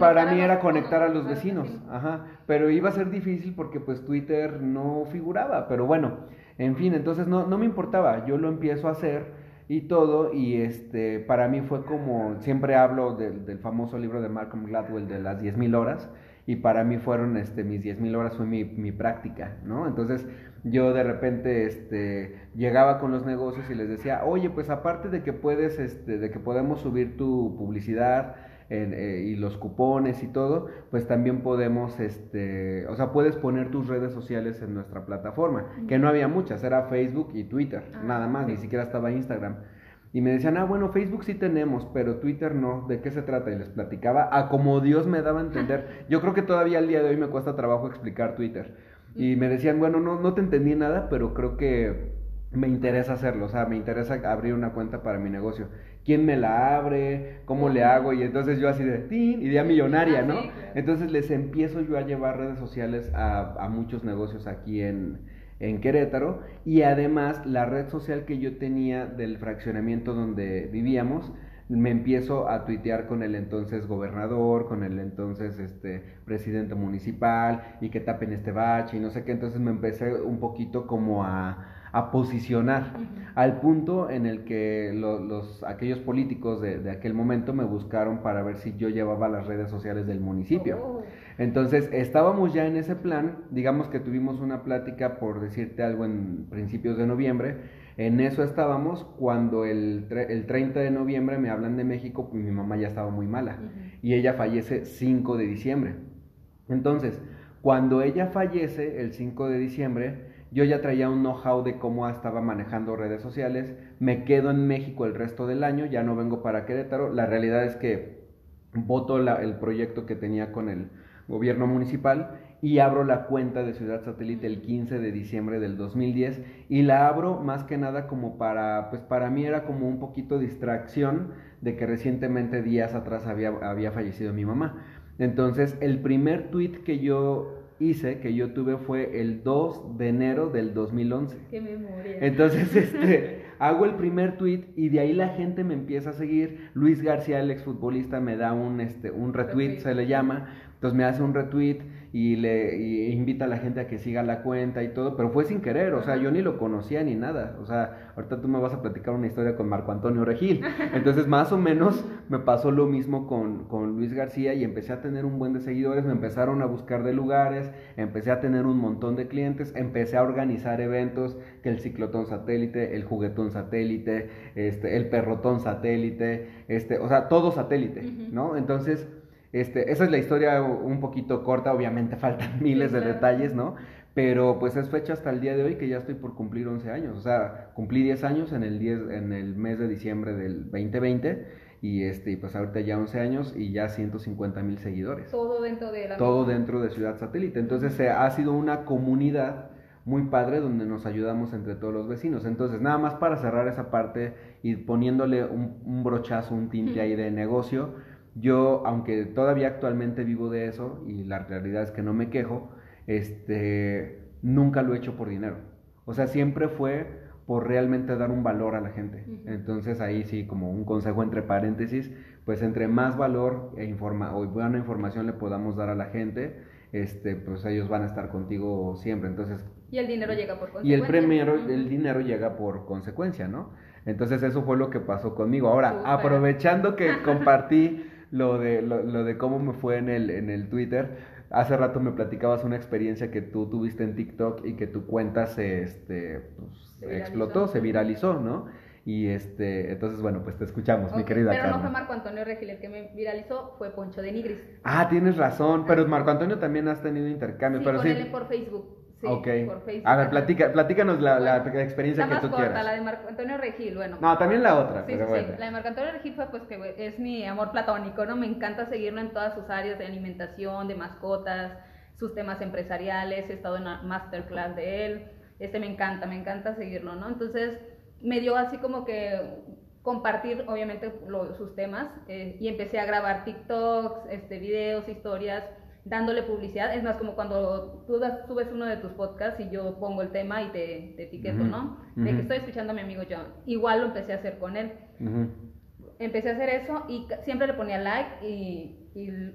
Para mí era conectar a los vecinos. ajá, pero iba a ser difícil porque pues Twitter no figuraba, pero bueno, en fin, entonces no, no me importaba, yo lo empiezo a hacer y todo, y este, para mí fue como, siempre hablo del, del famoso libro de Malcolm Gladwell de las 10.000 horas, y para mí fueron, este, mis 10.000 horas fue mi, mi práctica, ¿no? Entonces yo de repente, este, llegaba con los negocios y les decía, oye, pues aparte de que puedes, este, de que podemos subir tu publicidad, eh, y los cupones y todo, pues también podemos, este, o sea, puedes poner tus redes sociales en nuestra plataforma, que no había muchas, era Facebook y Twitter, Ah, nada más, sí. ni siquiera estaba Instagram. Y me decían, ah, bueno, Facebook sí tenemos, pero Twitter no, ¿de qué se trata? Y les platicaba a como Dios me daba a entender. *laughs* Yo creo que todavía al día de hoy me cuesta trabajo explicar Twitter. Y me decían, bueno, no, no te entendí nada, pero creo que me interesa hacerlo, o sea, me interesa abrir una cuenta para mi negocio. ¿Quién me la abre? ¿Cómo le hago? Y entonces yo así de, ¡tin! idea millonaria, Ah, ¿no? Entonces les empiezo yo a llevar redes sociales a, a muchos negocios aquí en, en Querétaro y además la red social que yo tenía del fraccionamiento donde vivíamos, me empiezo a tuitear con el entonces gobernador, con el entonces este presidente municipal y que tapen este bache y no sé qué, entonces me empecé un poquito como a, a posicionar al punto en el que lo- los, aquellos políticos de, de aquel momento me buscaron para ver si yo llevaba las redes sociales del municipio. Oh. Entonces, estábamos ya en ese plan, digamos que tuvimos una plática, por decirte algo, en principios de noviembre, en eso estábamos cuando el, el 30 de noviembre me hablan de México, pues mi mamá ya estaba muy mala y ella fallece 5 de diciembre. Entonces, cuando ella fallece el 5 de diciembre, yo ya traía un know-how de cómo estaba manejando redes sociales, me quedo en México el resto del año, ya no vengo para Querétaro, la realidad es que voto el proyecto que tenía con el gobierno municipal y abro la cuenta de Ciudad Satélite el 15 de diciembre del 2010 y la abro más que nada como para, pues para mí era como un poquito distracción de que recientemente días atrás había, había fallecido mi mamá. Entonces el primer tweet que yo hice, que yo tuve fue el 2 de enero del 2011. Qué memoria. Entonces, *laughs* este, hago el primer tweet y de ahí la gente me empieza a seguir. Luis García, el exfutbolista, me da un, este, un retweet, Retweet. se le llama. Entonces me hace un retweet y le y invita a la gente a que siga la cuenta y todo, pero fue sin querer, o sea, yo ni lo conocía ni nada, o sea, ahorita tú me vas a platicar una historia con Marco Antonio Regil, *laughs* entonces más o menos me pasó lo mismo con, con Luis García y empecé a tener un buen de seguidores, me empezaron a buscar de lugares, empecé a tener un montón de clientes, empecé a organizar eventos, que el ciclotón satélite, el juguetón satélite, este, el perrotón satélite, este, o sea, todo satélite, ¿no? Entonces este, esa es la historia un poquito corta, obviamente *laughs* faltan miles de detalles, ¿no? Pero pues es fecha hasta el día de hoy que ya estoy por cumplir 11 años, o sea, cumplí 10 años en el, 10, en el mes de diciembre del 2020 y este pues ahorita ya 11 años y ya 150 mil seguidores. Todo dentro de la Todo dentro de Ciudad Satélite. Entonces ha sido una comunidad muy padre donde nos ayudamos entre todos los vecinos. Entonces, nada más para cerrar esa parte y poniéndole un, un brochazo, un tinte ahí de negocio, yo, aunque todavía actualmente vivo de eso, y la realidad es que no me quejo, este, nunca lo he hecho por dinero. O sea, siempre fue por realmente dar un valor a la gente. Entonces ahí sí, como un consejo entre paréntesis, pues entre más valor e informa o buena información le podamos dar a la gente, este, pues ellos van a estar contigo siempre. Entonces y el dinero llega por consecuencia. Y el primero, el dinero llega por consecuencia, ¿no? Entonces eso fue lo que pasó conmigo. Ahora, aprovechando que *laughs* compartí lo de, lo, de cómo me fue en el, en el Twitter. Hace rato me platicabas una experiencia que tú tuviste en TikTok y que tu cuenta se, este, pues, explotó, se viralizó, ¿no? Y este, entonces, bueno, pues te escuchamos, mi querida Pero no fue Marco Antonio Regil el que me viralizó, fue Poncho de Nigris. Ah, tienes razón, pero Marco Antonio también has tenido intercambio. pero con sí. él por Facebook. Sí, por Facebook. A ver, platica, platícanos la, la, experiencia que tú corta, la de Marco Antonio Regil, bueno. No, también la otra. Sí, pero sí, La de Marco Antonio Regil fue pues que es mi amor platónico, ¿no? Me encanta seguirlo en todas sus áreas de alimentación, de mascotas, sus temas empresariales, he estado en una masterclass de él, este me encanta, me encanta seguirlo, ¿no? Entonces me dio así como que compartir obviamente sus temas eh, y empecé a grabar TikToks, este, videos, historias dándole publicidad. Es más como cuando tú subes uno de tus podcasts y yo pongo el tema y te, etiqueto, ¿no? De que estoy escuchando a mi amigo John. Igual lo empecé a hacer con él. Empecé a hacer eso y siempre le ponía like y,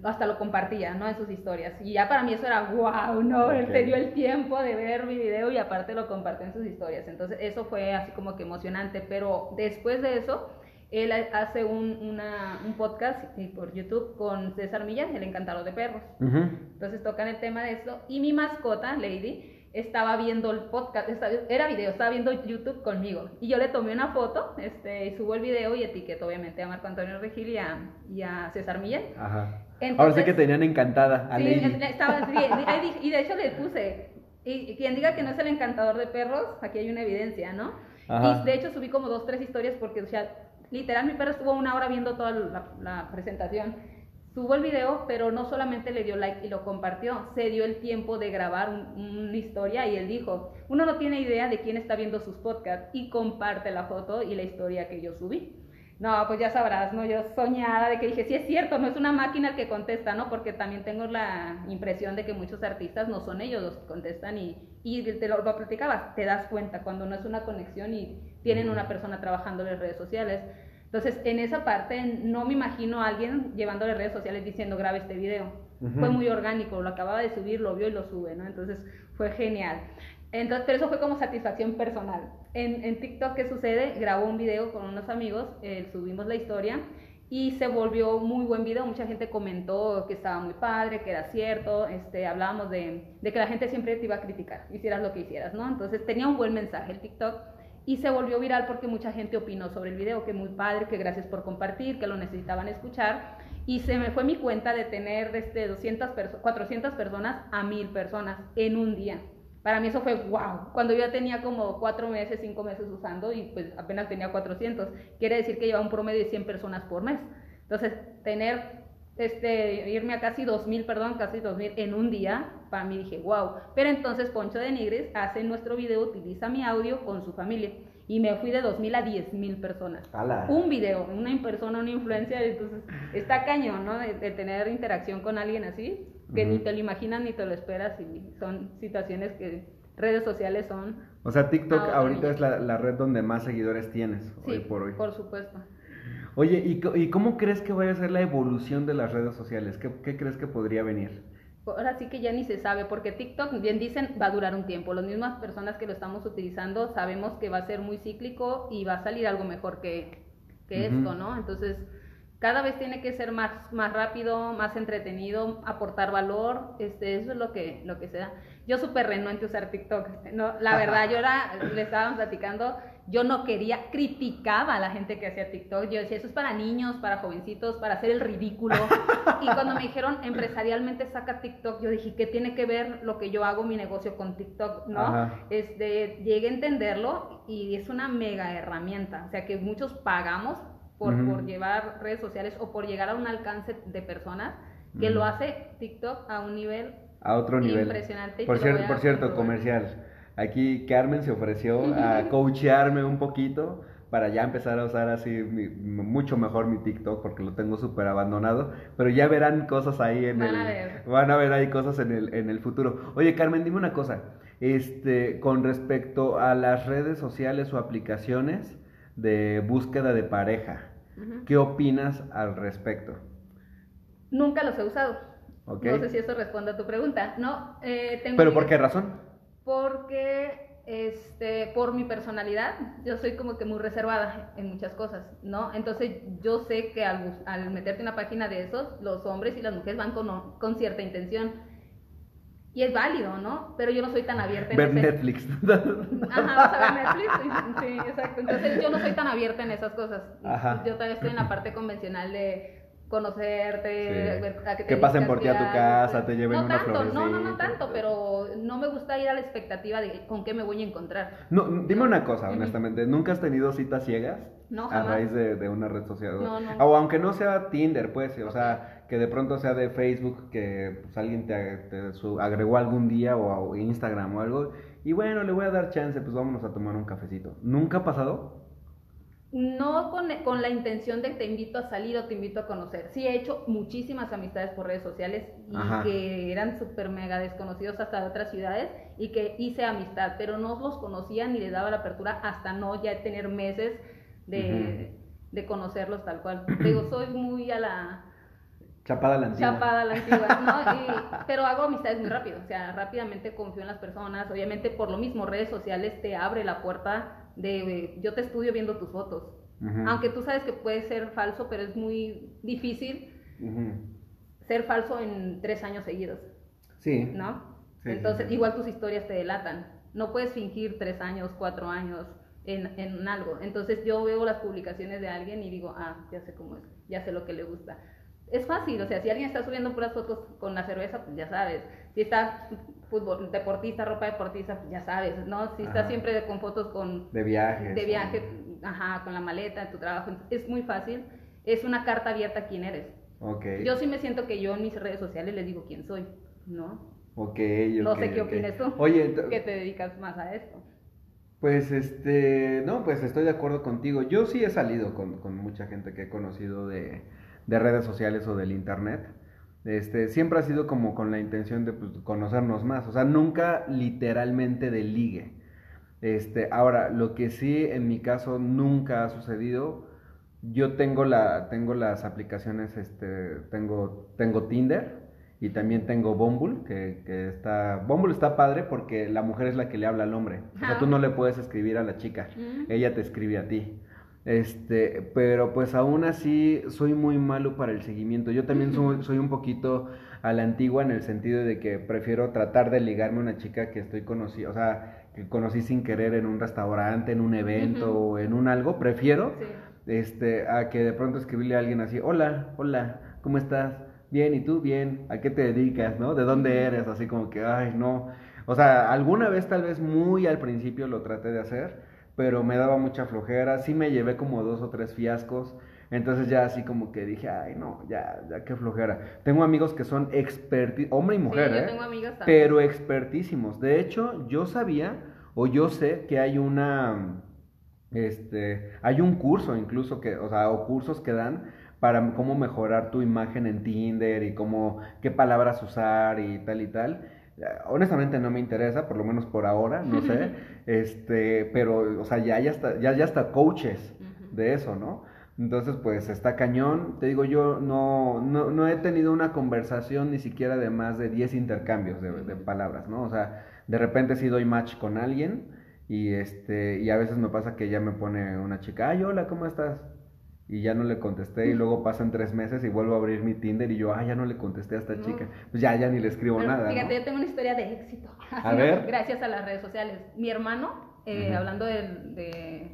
hasta lo compartía, ¿no? En sus historias. Y ya para mí eso era wow, ¿no? Él te dio el tiempo de ver mi video y aparte lo compartió en sus historias. Entonces eso fue así como que emocionante. Pero después de eso él hace un, una, un podcast por YouTube con César Millán, el encantador de perros. Entonces tocan el tema de eso. Y mi mascota, Lady, estaba viendo el podcast, era video, estaba viendo YouTube conmigo. Y yo le tomé una foto, este, subo el video y etiqueto obviamente a Marco Antonio Regil y a, César Millán. Ajá. Ahora sé que tenían encantada a sí, Estaba, y de hecho le puse, y, quien diga que no es el encantador de perros, aquí hay una evidencia, ¿no? Y de hecho subí como dos, tres historias porque, o sea, literal mi perro estuvo una hora viendo toda la, presentación. Subo el video, pero no solamente le dio like y lo compartió, se dio el tiempo de grabar una historia y él dijo, uno no tiene idea de quién está viendo sus podcasts y comparte la foto y la historia que yo subí. No, pues ya sabrás, ¿no? Yo soñada de que dije, sí es cierto, no es una máquina el que contesta, ¿no? Porque también tengo la impresión de que muchos artistas no son ellos los que contestan y, y te lo, lo platicabas, te das cuenta cuando no es una conexión y tienen una persona trabajando en las redes sociales. Entonces, en esa parte no me imagino a alguien llevándole redes sociales diciendo grabe este video. Fue muy orgánico, lo acababa de subir, lo vio y lo sube, ¿no? Entonces, fue genial. Entonces, pero eso fue como satisfacción personal. En, en TikTok, ¿qué sucede? Grabó un video con unos amigos, eh, subimos la historia y se volvió muy buen video. Mucha gente comentó que estaba muy padre, que era cierto. Este, hablábamos de, de que la gente siempre te iba a criticar, hicieras lo que hicieras, ¿no? Entonces, tenía un buen mensaje el TikTok y se volvió viral porque mucha gente opinó sobre el video, que muy padre, que gracias por compartir, que lo necesitaban escuchar. Y se me fue mi cuenta de tener desde 200 400 personas a 1000 personas en un día. Para mí eso fue wow. Cuando yo ya tenía como 4 meses, 5 meses usando y pues apenas tenía 400, quiere decir que llevaba un promedio de 100 personas por mes. Entonces, tener este, irme a casi 2.000, perdón, casi 2.000 en un día, para mí dije, wow. Pero entonces Poncho de Nigres hace nuestro video, utiliza mi audio con su familia. Y me fui de 2.000 a 10.000 personas. Un video, una persona, una influencia, entonces está cañón, ¿no? De, tener interacción con alguien así, que ni te lo imaginas ni te lo esperas y son situaciones que redes sociales son... O sea, TikTok ahorita es la, red donde más seguidores tienes hoy por hoy. por supuesto. Oye, ¿y, cómo crees que vaya a ser la evolución de las redes sociales? ¿Qué, crees que podría venir? ahora sí que ya ni se sabe, porque TikTok, bien dicen, va a durar un tiempo. Las mismas personas que lo estamos utilizando sabemos que va a ser muy cíclico y va a salir algo mejor que, que esto, ¿no? Entonces, cada vez tiene que ser más, más rápido, más entretenido, aportar valor, este, eso es lo que, lo que se da. Yo súper renuente a usar TikTok, no, la *laughs* verdad, yo era, le estábamos platicando, yo no quería, criticaba a la gente que hacía TikTok, yo decía, eso es para niños, para jovencitos, para hacer el ridículo, y cuando me dijeron empresarialmente saca TikTok, yo dije, ¿qué tiene que ver lo que yo hago, mi negocio con TikTok? ¿no? Este, llegué a entenderlo y es una mega herramienta, o sea que muchos pagamos por, llevar redes sociales o por llegar a un alcance de personas, que lo hace TikTok a un nivel a otro nivel. Impresionante. Por cierto, por cierto, comercial. Aquí Carmen se ofreció a coachearme un poquito para ya empezar a usar así mucho mejor mi TikTok porque lo tengo súper abandonado, pero ya verán cosas ahí en van el a ver. van a ver ahí cosas en el en el futuro. Oye, Carmen, dime una cosa. Este, con respecto a las redes sociales o aplicaciones de búsqueda de pareja, ¿Qué opinas al respecto? Nunca los he usado. No sé si eso responde a tu pregunta. No, eh, ¿Pero por qué razón? Porque este, por mi personalidad, yo soy como que muy reservada en muchas cosas, ¿no? Entonces yo sé que al, al meterte en una página de esos, los hombres y las mujeres van con, con cierta intención y es válido, ¿no? Pero yo no soy tan abierta en ver Netflix. *laughs* Ajá, vas a ver Netflix. Sí, exacto. Entonces yo no soy tan abierta en esas cosas. Ajá. Yo todavía estoy en la *laughs* parte convencional de conocerte, que, que pasen por ti a tu casa, te lleven no una tanto, No, no, no tanto, pero no me gusta ir a la expectativa de con qué me voy a encontrar. No, dime una cosa, honestamente, ¿nunca has tenido citas ciegas? No, A raíz de, de una red social. No, no. O aunque no sea Tinder, pues, o sea que de pronto sea de Facebook, que pues, alguien te, agregó algún día o, Instagram o algo, y bueno, le voy a dar chance, pues vámonos a tomar un cafecito. ¿Nunca ha pasado? No con, con, la intención de te invito a salir o te invito a conocer. Sí he hecho muchísimas amistades por redes sociales y que eran súper mega desconocidos hasta de otras ciudades y que hice amistad, pero no los conocía ni les daba la apertura hasta no ya tener meses de, de conocerlos tal cual. Digo, soy muy a la Chapada la antigua. Chapada la antigua, *laughs* ¿no? pero hago amistades muy rápido, o sea, rápidamente confío en las personas. Obviamente, por lo mismo, redes sociales te abre la puerta de yo te estudio viendo tus fotos. Aunque tú sabes que puede ser falso, pero es muy difícil ser falso en tres años seguidos. Sí. ¿No? Entonces, igual tus historias te delatan. No puedes fingir tres años, cuatro años en, en algo. Entonces, yo veo las publicaciones de alguien y digo, ah, ya sé cómo es, ya sé lo que le gusta es fácil, o sea, si alguien está subiendo puras fotos con la cerveza, pues ya sabes. Si está fútbol, deportista, ropa deportista, pues ya sabes, ¿no? Si está siempre con fotos con... De viajes. De viaje, ajá, con la maleta, tu trabajo. Es muy fácil. Es una carta abierta a quién eres. Ok. Yo sí me siento que yo en mis redes sociales les digo quién soy, ¿no? Ok, No sé qué opinas tú. Oye, ¿qué te dedicas más a esto? Pues este, no, pues estoy de acuerdo contigo. Yo sí he salido con, con mucha gente que he conocido de de redes sociales o del internet, este, siempre ha sido como con la intención de pues, conocernos más, o sea, nunca literalmente de ligue. Este, ahora, lo que sí en mi caso nunca ha sucedido, yo tengo, la, tengo las aplicaciones, este, tengo, tengo Tinder y también tengo Bumble, que, que, está, Bumble está padre porque la mujer es la que le habla al hombre, o sea, tú no le puedes escribir a la chica, ella te escribe a ti. Este, pero pues aún así soy muy malo para el seguimiento. Yo también soy, soy, un poquito a la antigua en el sentido de que prefiero tratar de ligarme a una chica que estoy conocido, o sea, que conocí sin querer en un restaurante, en un evento o en un algo. Prefiero este, a que de pronto escribirle a alguien así, hola, hola, ¿cómo estás? Bien, ¿y tú? Bien, ¿a qué te dedicas? ¿No? ¿De dónde eres? Así como que, ay, no. O sea, alguna vez tal vez muy al principio lo traté de hacer pero me daba mucha flojera, sí me llevé como dos o tres fiascos, entonces ya así como que dije, ay no, ya, ya qué flojera. Tengo amigos que son expertos, hombre y mujer, ¿eh? pero expertísimos. De hecho, yo sabía o yo sé que hay una, este, hay un curso incluso que, o sea, o cursos que dan para cómo mejorar tu imagen en Tinder y cómo, qué palabras usar y tal y tal honestamente no me interesa, por lo menos por ahora, no sé, *laughs* este, pero, o sea, ya, ya, está, ya, ya está coaches de eso, ¿no? Entonces, pues está cañón. Te digo, yo no, no, no he tenido una conversación ni siquiera de más de 10 intercambios de, de palabras, ¿no? O sea, de repente sí doy match con alguien y, este, y a veces me pasa que ya me pone una chica, ay, hola, ¿cómo estás? Y ya no le contesté y luego pasan tres meses y vuelvo a abrir mi Tinder y yo, ah, ya no le contesté a esta chica. Pues ya, ya ni le escribo nada. Fíjate, yo tengo una historia de éxito. A *laughs* ver. Gracias a las redes sociales. Mi hermano, eh, hablando de,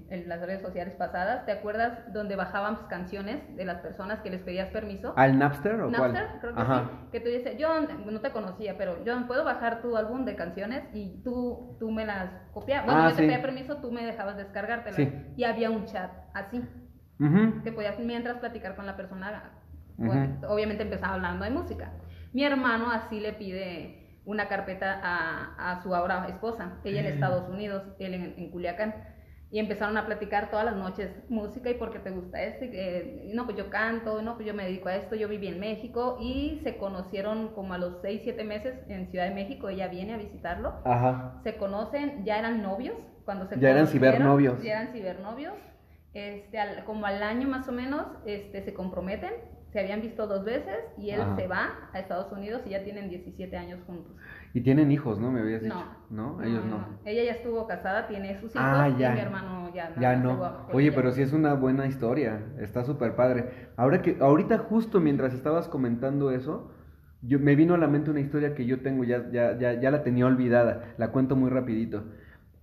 de, las redes sociales pasadas, ¿te acuerdas donde bajábamos canciones de las personas que les pedías permiso? ¿Al Napster o Napster, creo que sí. Que tú dices, yo no te conocía, pero yo puedo bajar tu álbum de canciones y tú, tú me las copias. Bueno, ah, yo te pedía permiso, tú me dejabas descargártelas. Y había un chat así que podías mientras platicar con la persona, obviamente empezaba hablando de música. Mi hermano así le pide una carpeta a, a su ahora esposa, ella en Estados Unidos, él en, Culiacán, y empezaron a platicar todas las noches música y por qué te gusta este, no, pues yo canto, no, pues yo me dedico a esto, yo viví en México y se conocieron como a los 6, 7 meses en Ciudad de México, ella viene a visitarlo, se conocen, ya eran novios, cuando se ya eran cibernovios. Ya eran cibernovios este, como al año más o menos, este, se comprometen, se habían visto dos veces y él se va a Estados Unidos y ya tienen 17 años juntos. Y tienen hijos, ¿no? Me habías dicho. No. Ellos no. Ella ya estuvo casada, tiene sus hijos ah, ya. y mi hermano ya no. Ya no. Oye, pero sí es una buena historia, está súper padre. Ahora que, ahorita justo mientras estabas comentando eso, yo, me vino a la mente una historia que yo tengo, ya, ya, ya, ya la tenía olvidada, la cuento muy rapidito.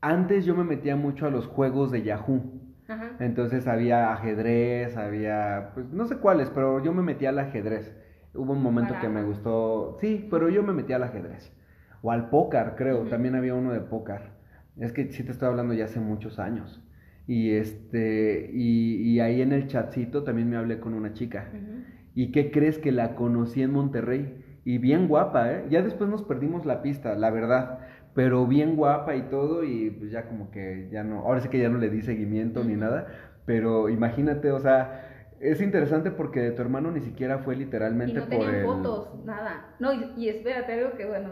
Antes yo me metía mucho a los juegos de Yahoo. Entonces había ajedrez, había, pues no sé cuáles, pero yo me metí al ajedrez. Hubo un momento que me gustó, sí, pero yo me metí al ajedrez. O al póker, creo, también había uno de póker. Es que sí te estoy hablando ya hace muchos años. Y este, y, ahí en el chatcito también me hablé con una chica. ¿Y qué crees que la conocí en Monterrey? Y bien guapa, ¿eh? Ya después nos perdimos la pista, la verdad pero bien guapa y todo, y pues ya como que ya no, ahora sí que ya no le di seguimiento ni nada, pero imagínate, o sea, es interesante porque tu hermano ni siquiera fue literalmente y no por el... fotos, nada. No, y, espérate, algo que bueno,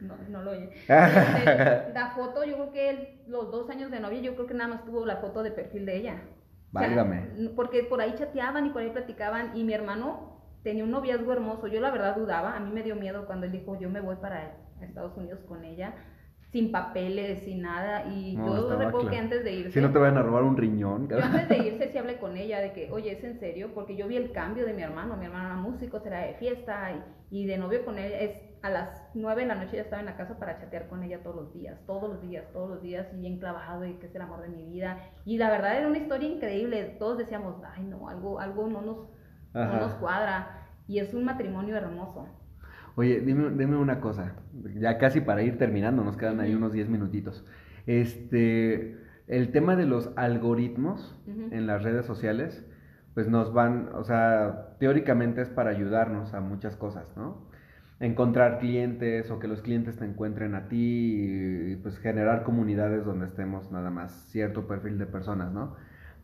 no, no lo oye. *laughs* Este, la foto, yo creo que él, los dos años de novia, yo creo que nada más tuvo la foto de perfil de ella. Válgame. porque por ahí chateaban y por ahí platicaban, y mi hermano tenía un noviazgo hermoso. Yo la verdad dudaba, a mí me dio miedo cuando él dijo, yo me voy para Estados Unidos con ella sin papeles, sin nada. Y yo recuerdo que antes de irse. Si no te van a robar un riñón. Yo antes de irse *laughs* sí hablé con ella de que, oye, ¿es en serio? Porque yo vi el cambio de mi hermano. Mi hermano era músico, será de fiesta y, y de novio con él. Es a las nueve de la noche ya estaba en la casa para chatear con ella todos los días, todos los días, todos los días y bien clavado y que es el amor de mi vida. Y la verdad era una historia increíble. Todos decíamos, ay, no, algo, algo no nos, no nos cuadra. Y es un matrimonio hermoso. Oye, dime, dime una cosa, ya casi para ir terminando, nos quedan ahí unos 10 minutitos. Este, el tema de los algoritmos en las redes sociales, pues nos van, o sea, teóricamente es para ayudarnos a muchas cosas, ¿no? Encontrar clientes o que los clientes te encuentren a ti y pues generar comunidades donde estemos nada más cierto perfil de personas, ¿no?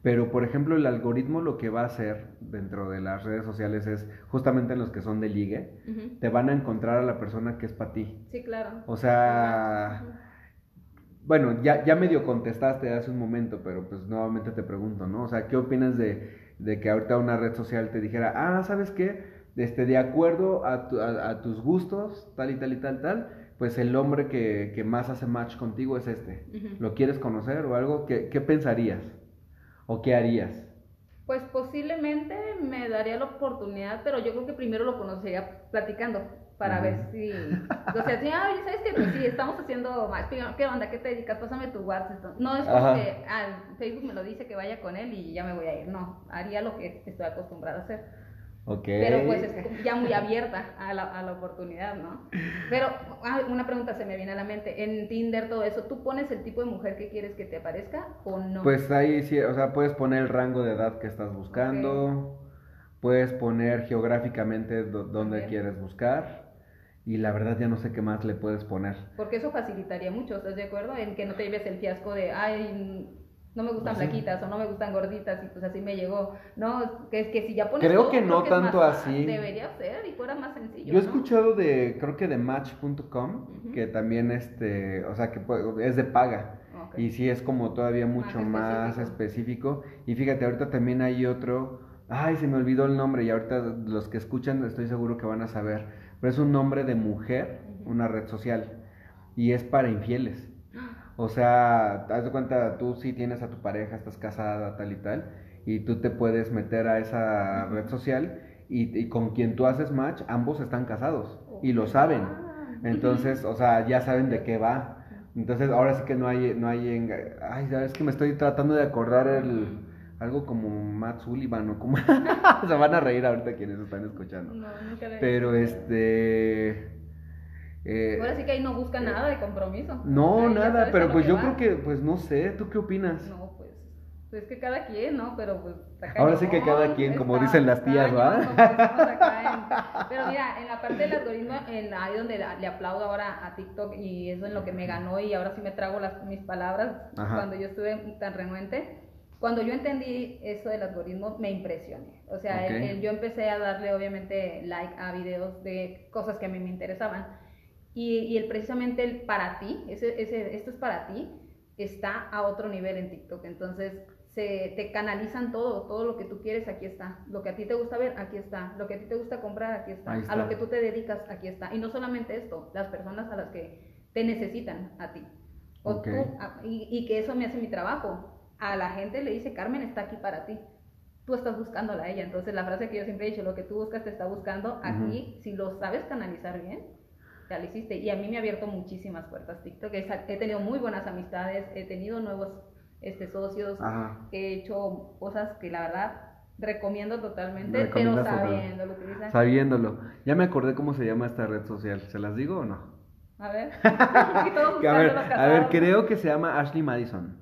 Pero, por ejemplo, el algoritmo lo que va a hacer dentro de las redes sociales es, justamente en los que son de ligue, te van a encontrar a la persona que es para ti. Sí, claro. O sea, bueno, ya, ya medio contestaste hace un momento, pero pues nuevamente te pregunto, ¿no? O sea, ¿qué opinas de, de que ahorita una red social te dijera, ah, ¿sabes qué? Este, de acuerdo a, a, tus gustos, tal y tal y tal, tal, pues el hombre que, que más hace match contigo es este. ¿Lo quieres conocer o algo? ¿Qué, qué pensarías? ¿O qué harías? Pues posiblemente me daría la oportunidad, pero yo creo que primero lo conocería platicando para ver si, o sea, si, ah, ¿sabes qué? Pues sí, estamos haciendo más, ¿qué onda? ¿Qué te dedicas? Pásame tu WhatsApp. No es como que ah, Facebook me lo dice que vaya con él y ya me voy a ir, no, haría lo que estoy acostumbrada a hacer. Pero pues es ya muy abierta a la, a la oportunidad, ¿no? Pero ah, una pregunta se me viene a la mente. En Tinder, todo eso, ¿tú pones el tipo de mujer que quieres que te aparezca o no? Pues ahí sí, o sea, puedes poner el rango de edad que estás buscando, puedes poner geográficamente dónde quieres buscar. Y la verdad ya no sé qué más le puedes poner. Porque eso facilitaría mucho, ¿estás de acuerdo? En que no te lleves el fiasco de, ay, no me gustan flaquitas o no me gustan gorditas y pues así me llegó. No, que es que si ya pones Creo que no tanto así. Debería ser y fuera más sencillo. Yo he escuchado de creo que de match.com que también este, o sea, que es de paga. Y sí es como todavía mucho más, específico. Y fíjate, ahorita también hay otro, ay, se me olvidó el nombre y ahorita los que escuchan estoy seguro que van a saber, pero es un nombre de mujer, una red social, y es para infieles. O sea, haz de cuenta, tú sí tienes a tu pareja, estás casada, tal y tal, y tú te puedes meter a esa red social y, con quien tú haces match, ambos están casados y lo saben. Ah. Entonces, o sea, ya saben de qué va. Entonces, ahora sí que no hay, no hay, ay, es que me estoy tratando de acordar el, algo como Matt Sullivan o como, *laughs* se van a reír ahorita quienes están escuchando. No, nunca Pero este, eh, Ahora sí que ahí no busca nada de compromiso. No, nada, pero pues yo creo que, pues no sé, ¿tú qué opinas? No, pues, pues que cada quien, ¿no? Pero pues... Ahora sí que cada quien, como dicen las tías, ¿va? Pero mira, en la parte del algoritmo, en, ahí donde le aplaudo ahora a TikTok y eso en lo que me ganó y ahora sí me trago las, mis palabras cuando yo estuve tan renuente. Cuando yo entendí eso del algoritmo, me impresioné. O sea, yo empecé a darle obviamente like a videos de cosas que a mí me interesaban y, el, precisamente el para ti, ese, ese, esto es para ti, está a otro nivel en TikTok. Entonces, se, te canalizan todo, todo lo que tú quieres, aquí está. Lo que a ti te gusta ver, aquí está. Lo que a ti te gusta comprar, aquí está. A lo que tú te dedicas, aquí está. Y no solamente esto, las personas a las que te necesitan a ti. O tú, y, y, que eso me hace mi trabajo. A la gente le dice, Carmen está aquí para ti. Tú estás buscándola a ella. Entonces, la frase que yo siempre he dicho, lo que tú buscas te está buscando. Aquí, si lo sabes canalizar bien, ya lo hiciste. Y a mí me ha abierto muchísimas puertas TikTok. He, tenido muy buenas amistades, he tenido nuevos este, socios, he hecho cosas que la verdad recomiendo totalmente, pero sabiéndolo. Sabiéndolo. Ya me acordé cómo se llama esta red social. ¿Se las digo o no? A ver. *laughs* a ver, creo que se llama Ashley Madison.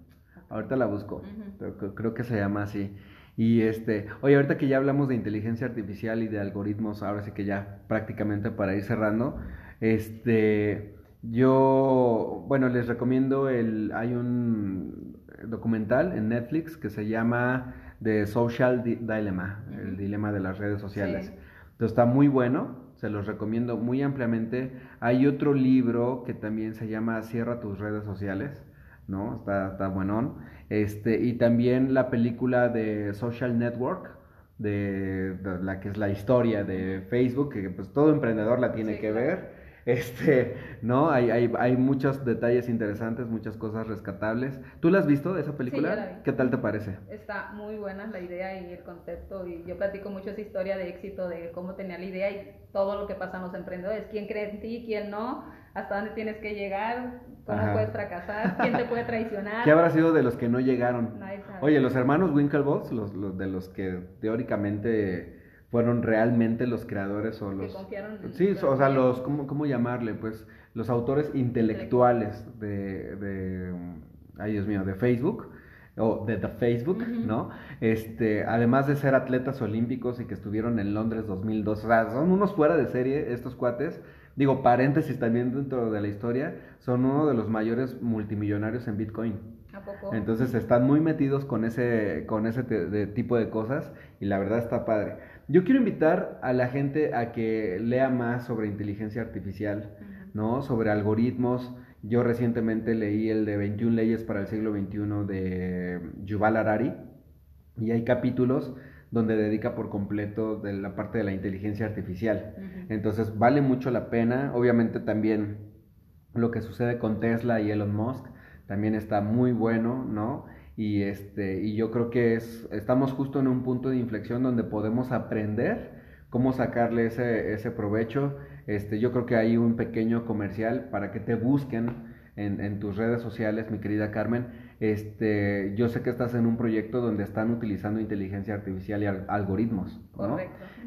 Ahorita la busco, pero creo que se llama así. Y este, oye, ahorita que ya hablamos de inteligencia artificial y de algoritmos, ahora sí que ya prácticamente para ir cerrando, este, yo, bueno, les recomiendo el, hay un documental en Netflix que se llama The Social Dilemma, el dilema de las redes sociales. Entonces está muy bueno, se los recomiendo muy ampliamente. Hay otro libro que también se llama Cierra tus redes sociales, ¿no? Está, está buenón. Este, y también la película de Social Network, de, la que es la historia de Facebook, que pues todo emprendedor la tiene que ver este, ¿no? Hay, hay, hay, muchos detalles interesantes, muchas cosas rescatables. ¿Tú la has visto de esa película? ¿Qué tal te parece? Está muy buena la idea y el concepto y yo platico mucho esa historia de éxito, de cómo tenía la idea y todo lo que pasa en los emprendedores. ¿Quién cree en ti, quién no? ¿Hasta dónde tienes que llegar? ¿Cómo puedes fracasar? ¿Quién te puede traicionar? ¿Qué habrá sido de los que no llegaron? Oye, los hermanos Winklevoss, los, los de los que teóricamente fueron realmente los creadores o los... sí, o sea, los, ¿cómo, ¿cómo, llamarle? Pues los autores intelectuales de, de, ay Dios mío, de Facebook o de The Facebook, ¿no? Este, además de ser atletas olímpicos y que estuvieron en Londres 2002, o sea, son unos fuera de serie estos cuates. Digo, paréntesis también dentro de la historia, son uno de los mayores multimillonarios en Bitcoin. Entonces están muy metidos con ese, con ese tipo de cosas y la verdad está padre. Yo quiero invitar a la gente a que lea más sobre inteligencia artificial, ¿no? Sobre algoritmos. Yo recientemente leí el de 21 leyes para el siglo XXI de Yuval Harari y hay capítulos donde dedica por completo de la parte de la inteligencia artificial. Entonces vale mucho la pena. Obviamente también lo que sucede con Tesla y Elon Musk también está muy bueno, ¿no? Y, este, y yo creo que es, estamos justo en un punto de inflexión donde podemos aprender cómo sacarle ese, ese provecho. Este, yo creo que hay un pequeño comercial para que te busquen en, en tus redes sociales, mi querida Carmen este, yo sé que estás en un proyecto donde están utilizando inteligencia artificial y algoritmos, ¿no?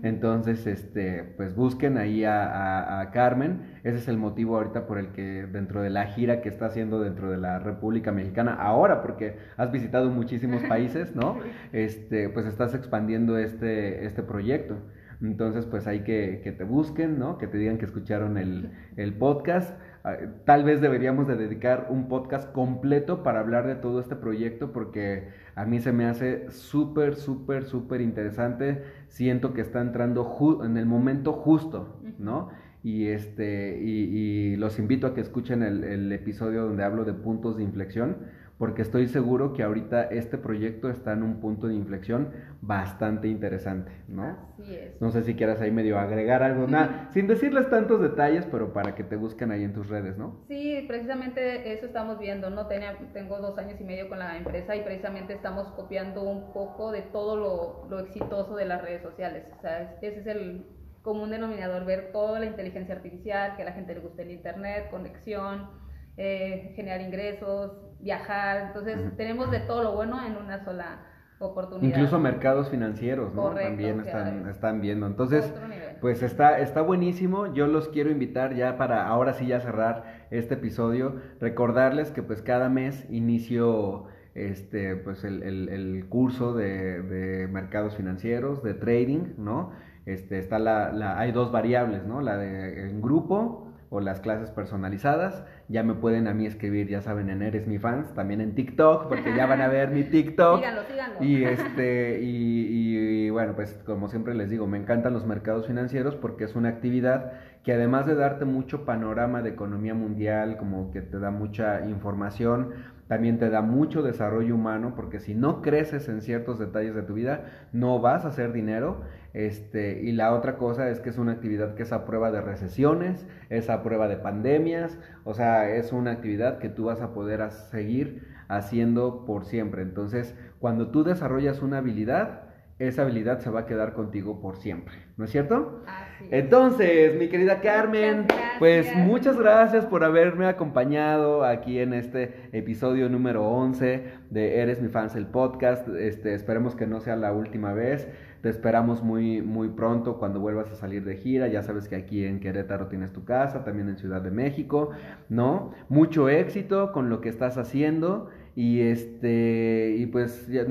Entonces, este, pues busquen ahí a, Carmen. Ese es el motivo ahorita por el que dentro de la gira que está haciendo dentro de la República Mexicana, ahora porque has visitado muchísimos *laughs* países, ¿no? Este, pues estás expandiendo este, este proyecto. Entonces, pues hay que, que te busquen, ¿no? Que te digan que escucharon el, el podcast. Ah, tal vez deberíamos de dedicar un podcast completo para hablar de todo este proyecto porque a mí se me hace súper, súper, súper interesante. Siento que está entrando en el momento justo, ¿no? Y, este, y, los invito a que escuchen el, el episodio donde hablo de puntos de inflexión porque estoy seguro que ahorita este proyecto está en un punto de inflexión bastante interesante, ¿no? Así es. No sé si quieras ahí medio agregar algo, nada, sin decirles tantos detalles, pero para que te busquen ahí en tus redes, ¿no? Sí, precisamente eso estamos viendo, ¿no? Tenía, tengo dos años y medio con la empresa y precisamente estamos copiando un poco de todo lo, lo exitoso de las redes sociales, o sea, ese es el común denominador, ver toda la inteligencia artificial, que a la gente le guste el internet, conexión, eh, generar ingresos, viajar. Entonces, tenemos de todo lo bueno en una sola oportunidad. Incluso mercados financieros, ¿no? También están, están viendo. Entonces, pues está, está buenísimo. Yo los quiero invitar ya para ahora sí ya cerrar este episodio. Recordarles que pues cada mes inicio este pues el, el, curso de, de, mercados financieros, de trading, ¿no? Este, está la, la, hay dos variables, ¿no? La de en grupo o las clases personalizadas. Ya me pueden a mí escribir, ya saben, en Eres mi fans, también en TikTok, porque ya van a ver mi *laughs* TikTok. síganlo, síganlo. Y *laughs* este, y, y, bueno, pues como siempre les digo, me encantan los mercados financieros porque es una actividad que además de darte mucho panorama de economía mundial, como que te da mucha información, también te da mucho desarrollo humano, porque si no creces en ciertos detalles de tu vida, no vas a hacer dinero. Este, y la otra cosa es que es una actividad que es a prueba de recesiones, es a prueba de pandemias, o sea, es una actividad que tú vas a poder seguir haciendo por siempre. Entonces, cuando tú desarrollas una habilidad, esa habilidad se va a quedar contigo por siempre, ¿no es cierto? Entonces, mi querida Carmen, pues muchas gracias por haberme acompañado aquí en este episodio número 11 de Eres mi fans el podcast. Este, esperemos que no sea la última vez. Te esperamos muy muy pronto cuando vuelvas a salir de gira. Ya sabes que aquí en Querétaro tienes tu casa, también en Ciudad de México, ¿no? Mucho éxito con lo que estás haciendo y este, y pues, ya,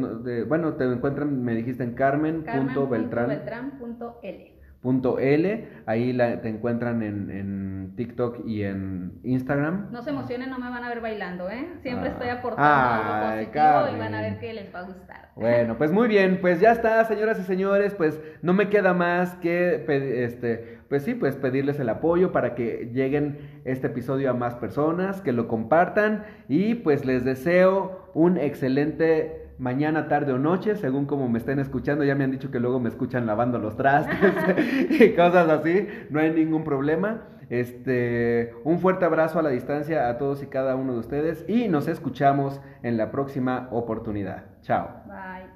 bueno, te encuentran, me dijiste en carmen.beltrán. Punto L, ahí la, te encuentran en, en, TikTok y en Instagram. No se emocionen, no me van a ver bailando, ¿eh? Siempre estoy aportando algo positivo y van a ver que les va a gustar. Bueno, pues muy bien, pues ya está, señoras y señores, pues no me queda más que este, pues sí, pues pedirles el apoyo para que lleguen este episodio a más personas, que lo compartan y pues les deseo un excelente mañana, tarde o noche, según como me estén escuchando. Ya me han dicho que luego me escuchan lavando los trastes *laughs* y cosas así. No hay ningún problema. Este, un fuerte abrazo a la distancia a todos y cada uno de ustedes y nos escuchamos en la próxima oportunidad. Chao. Bye.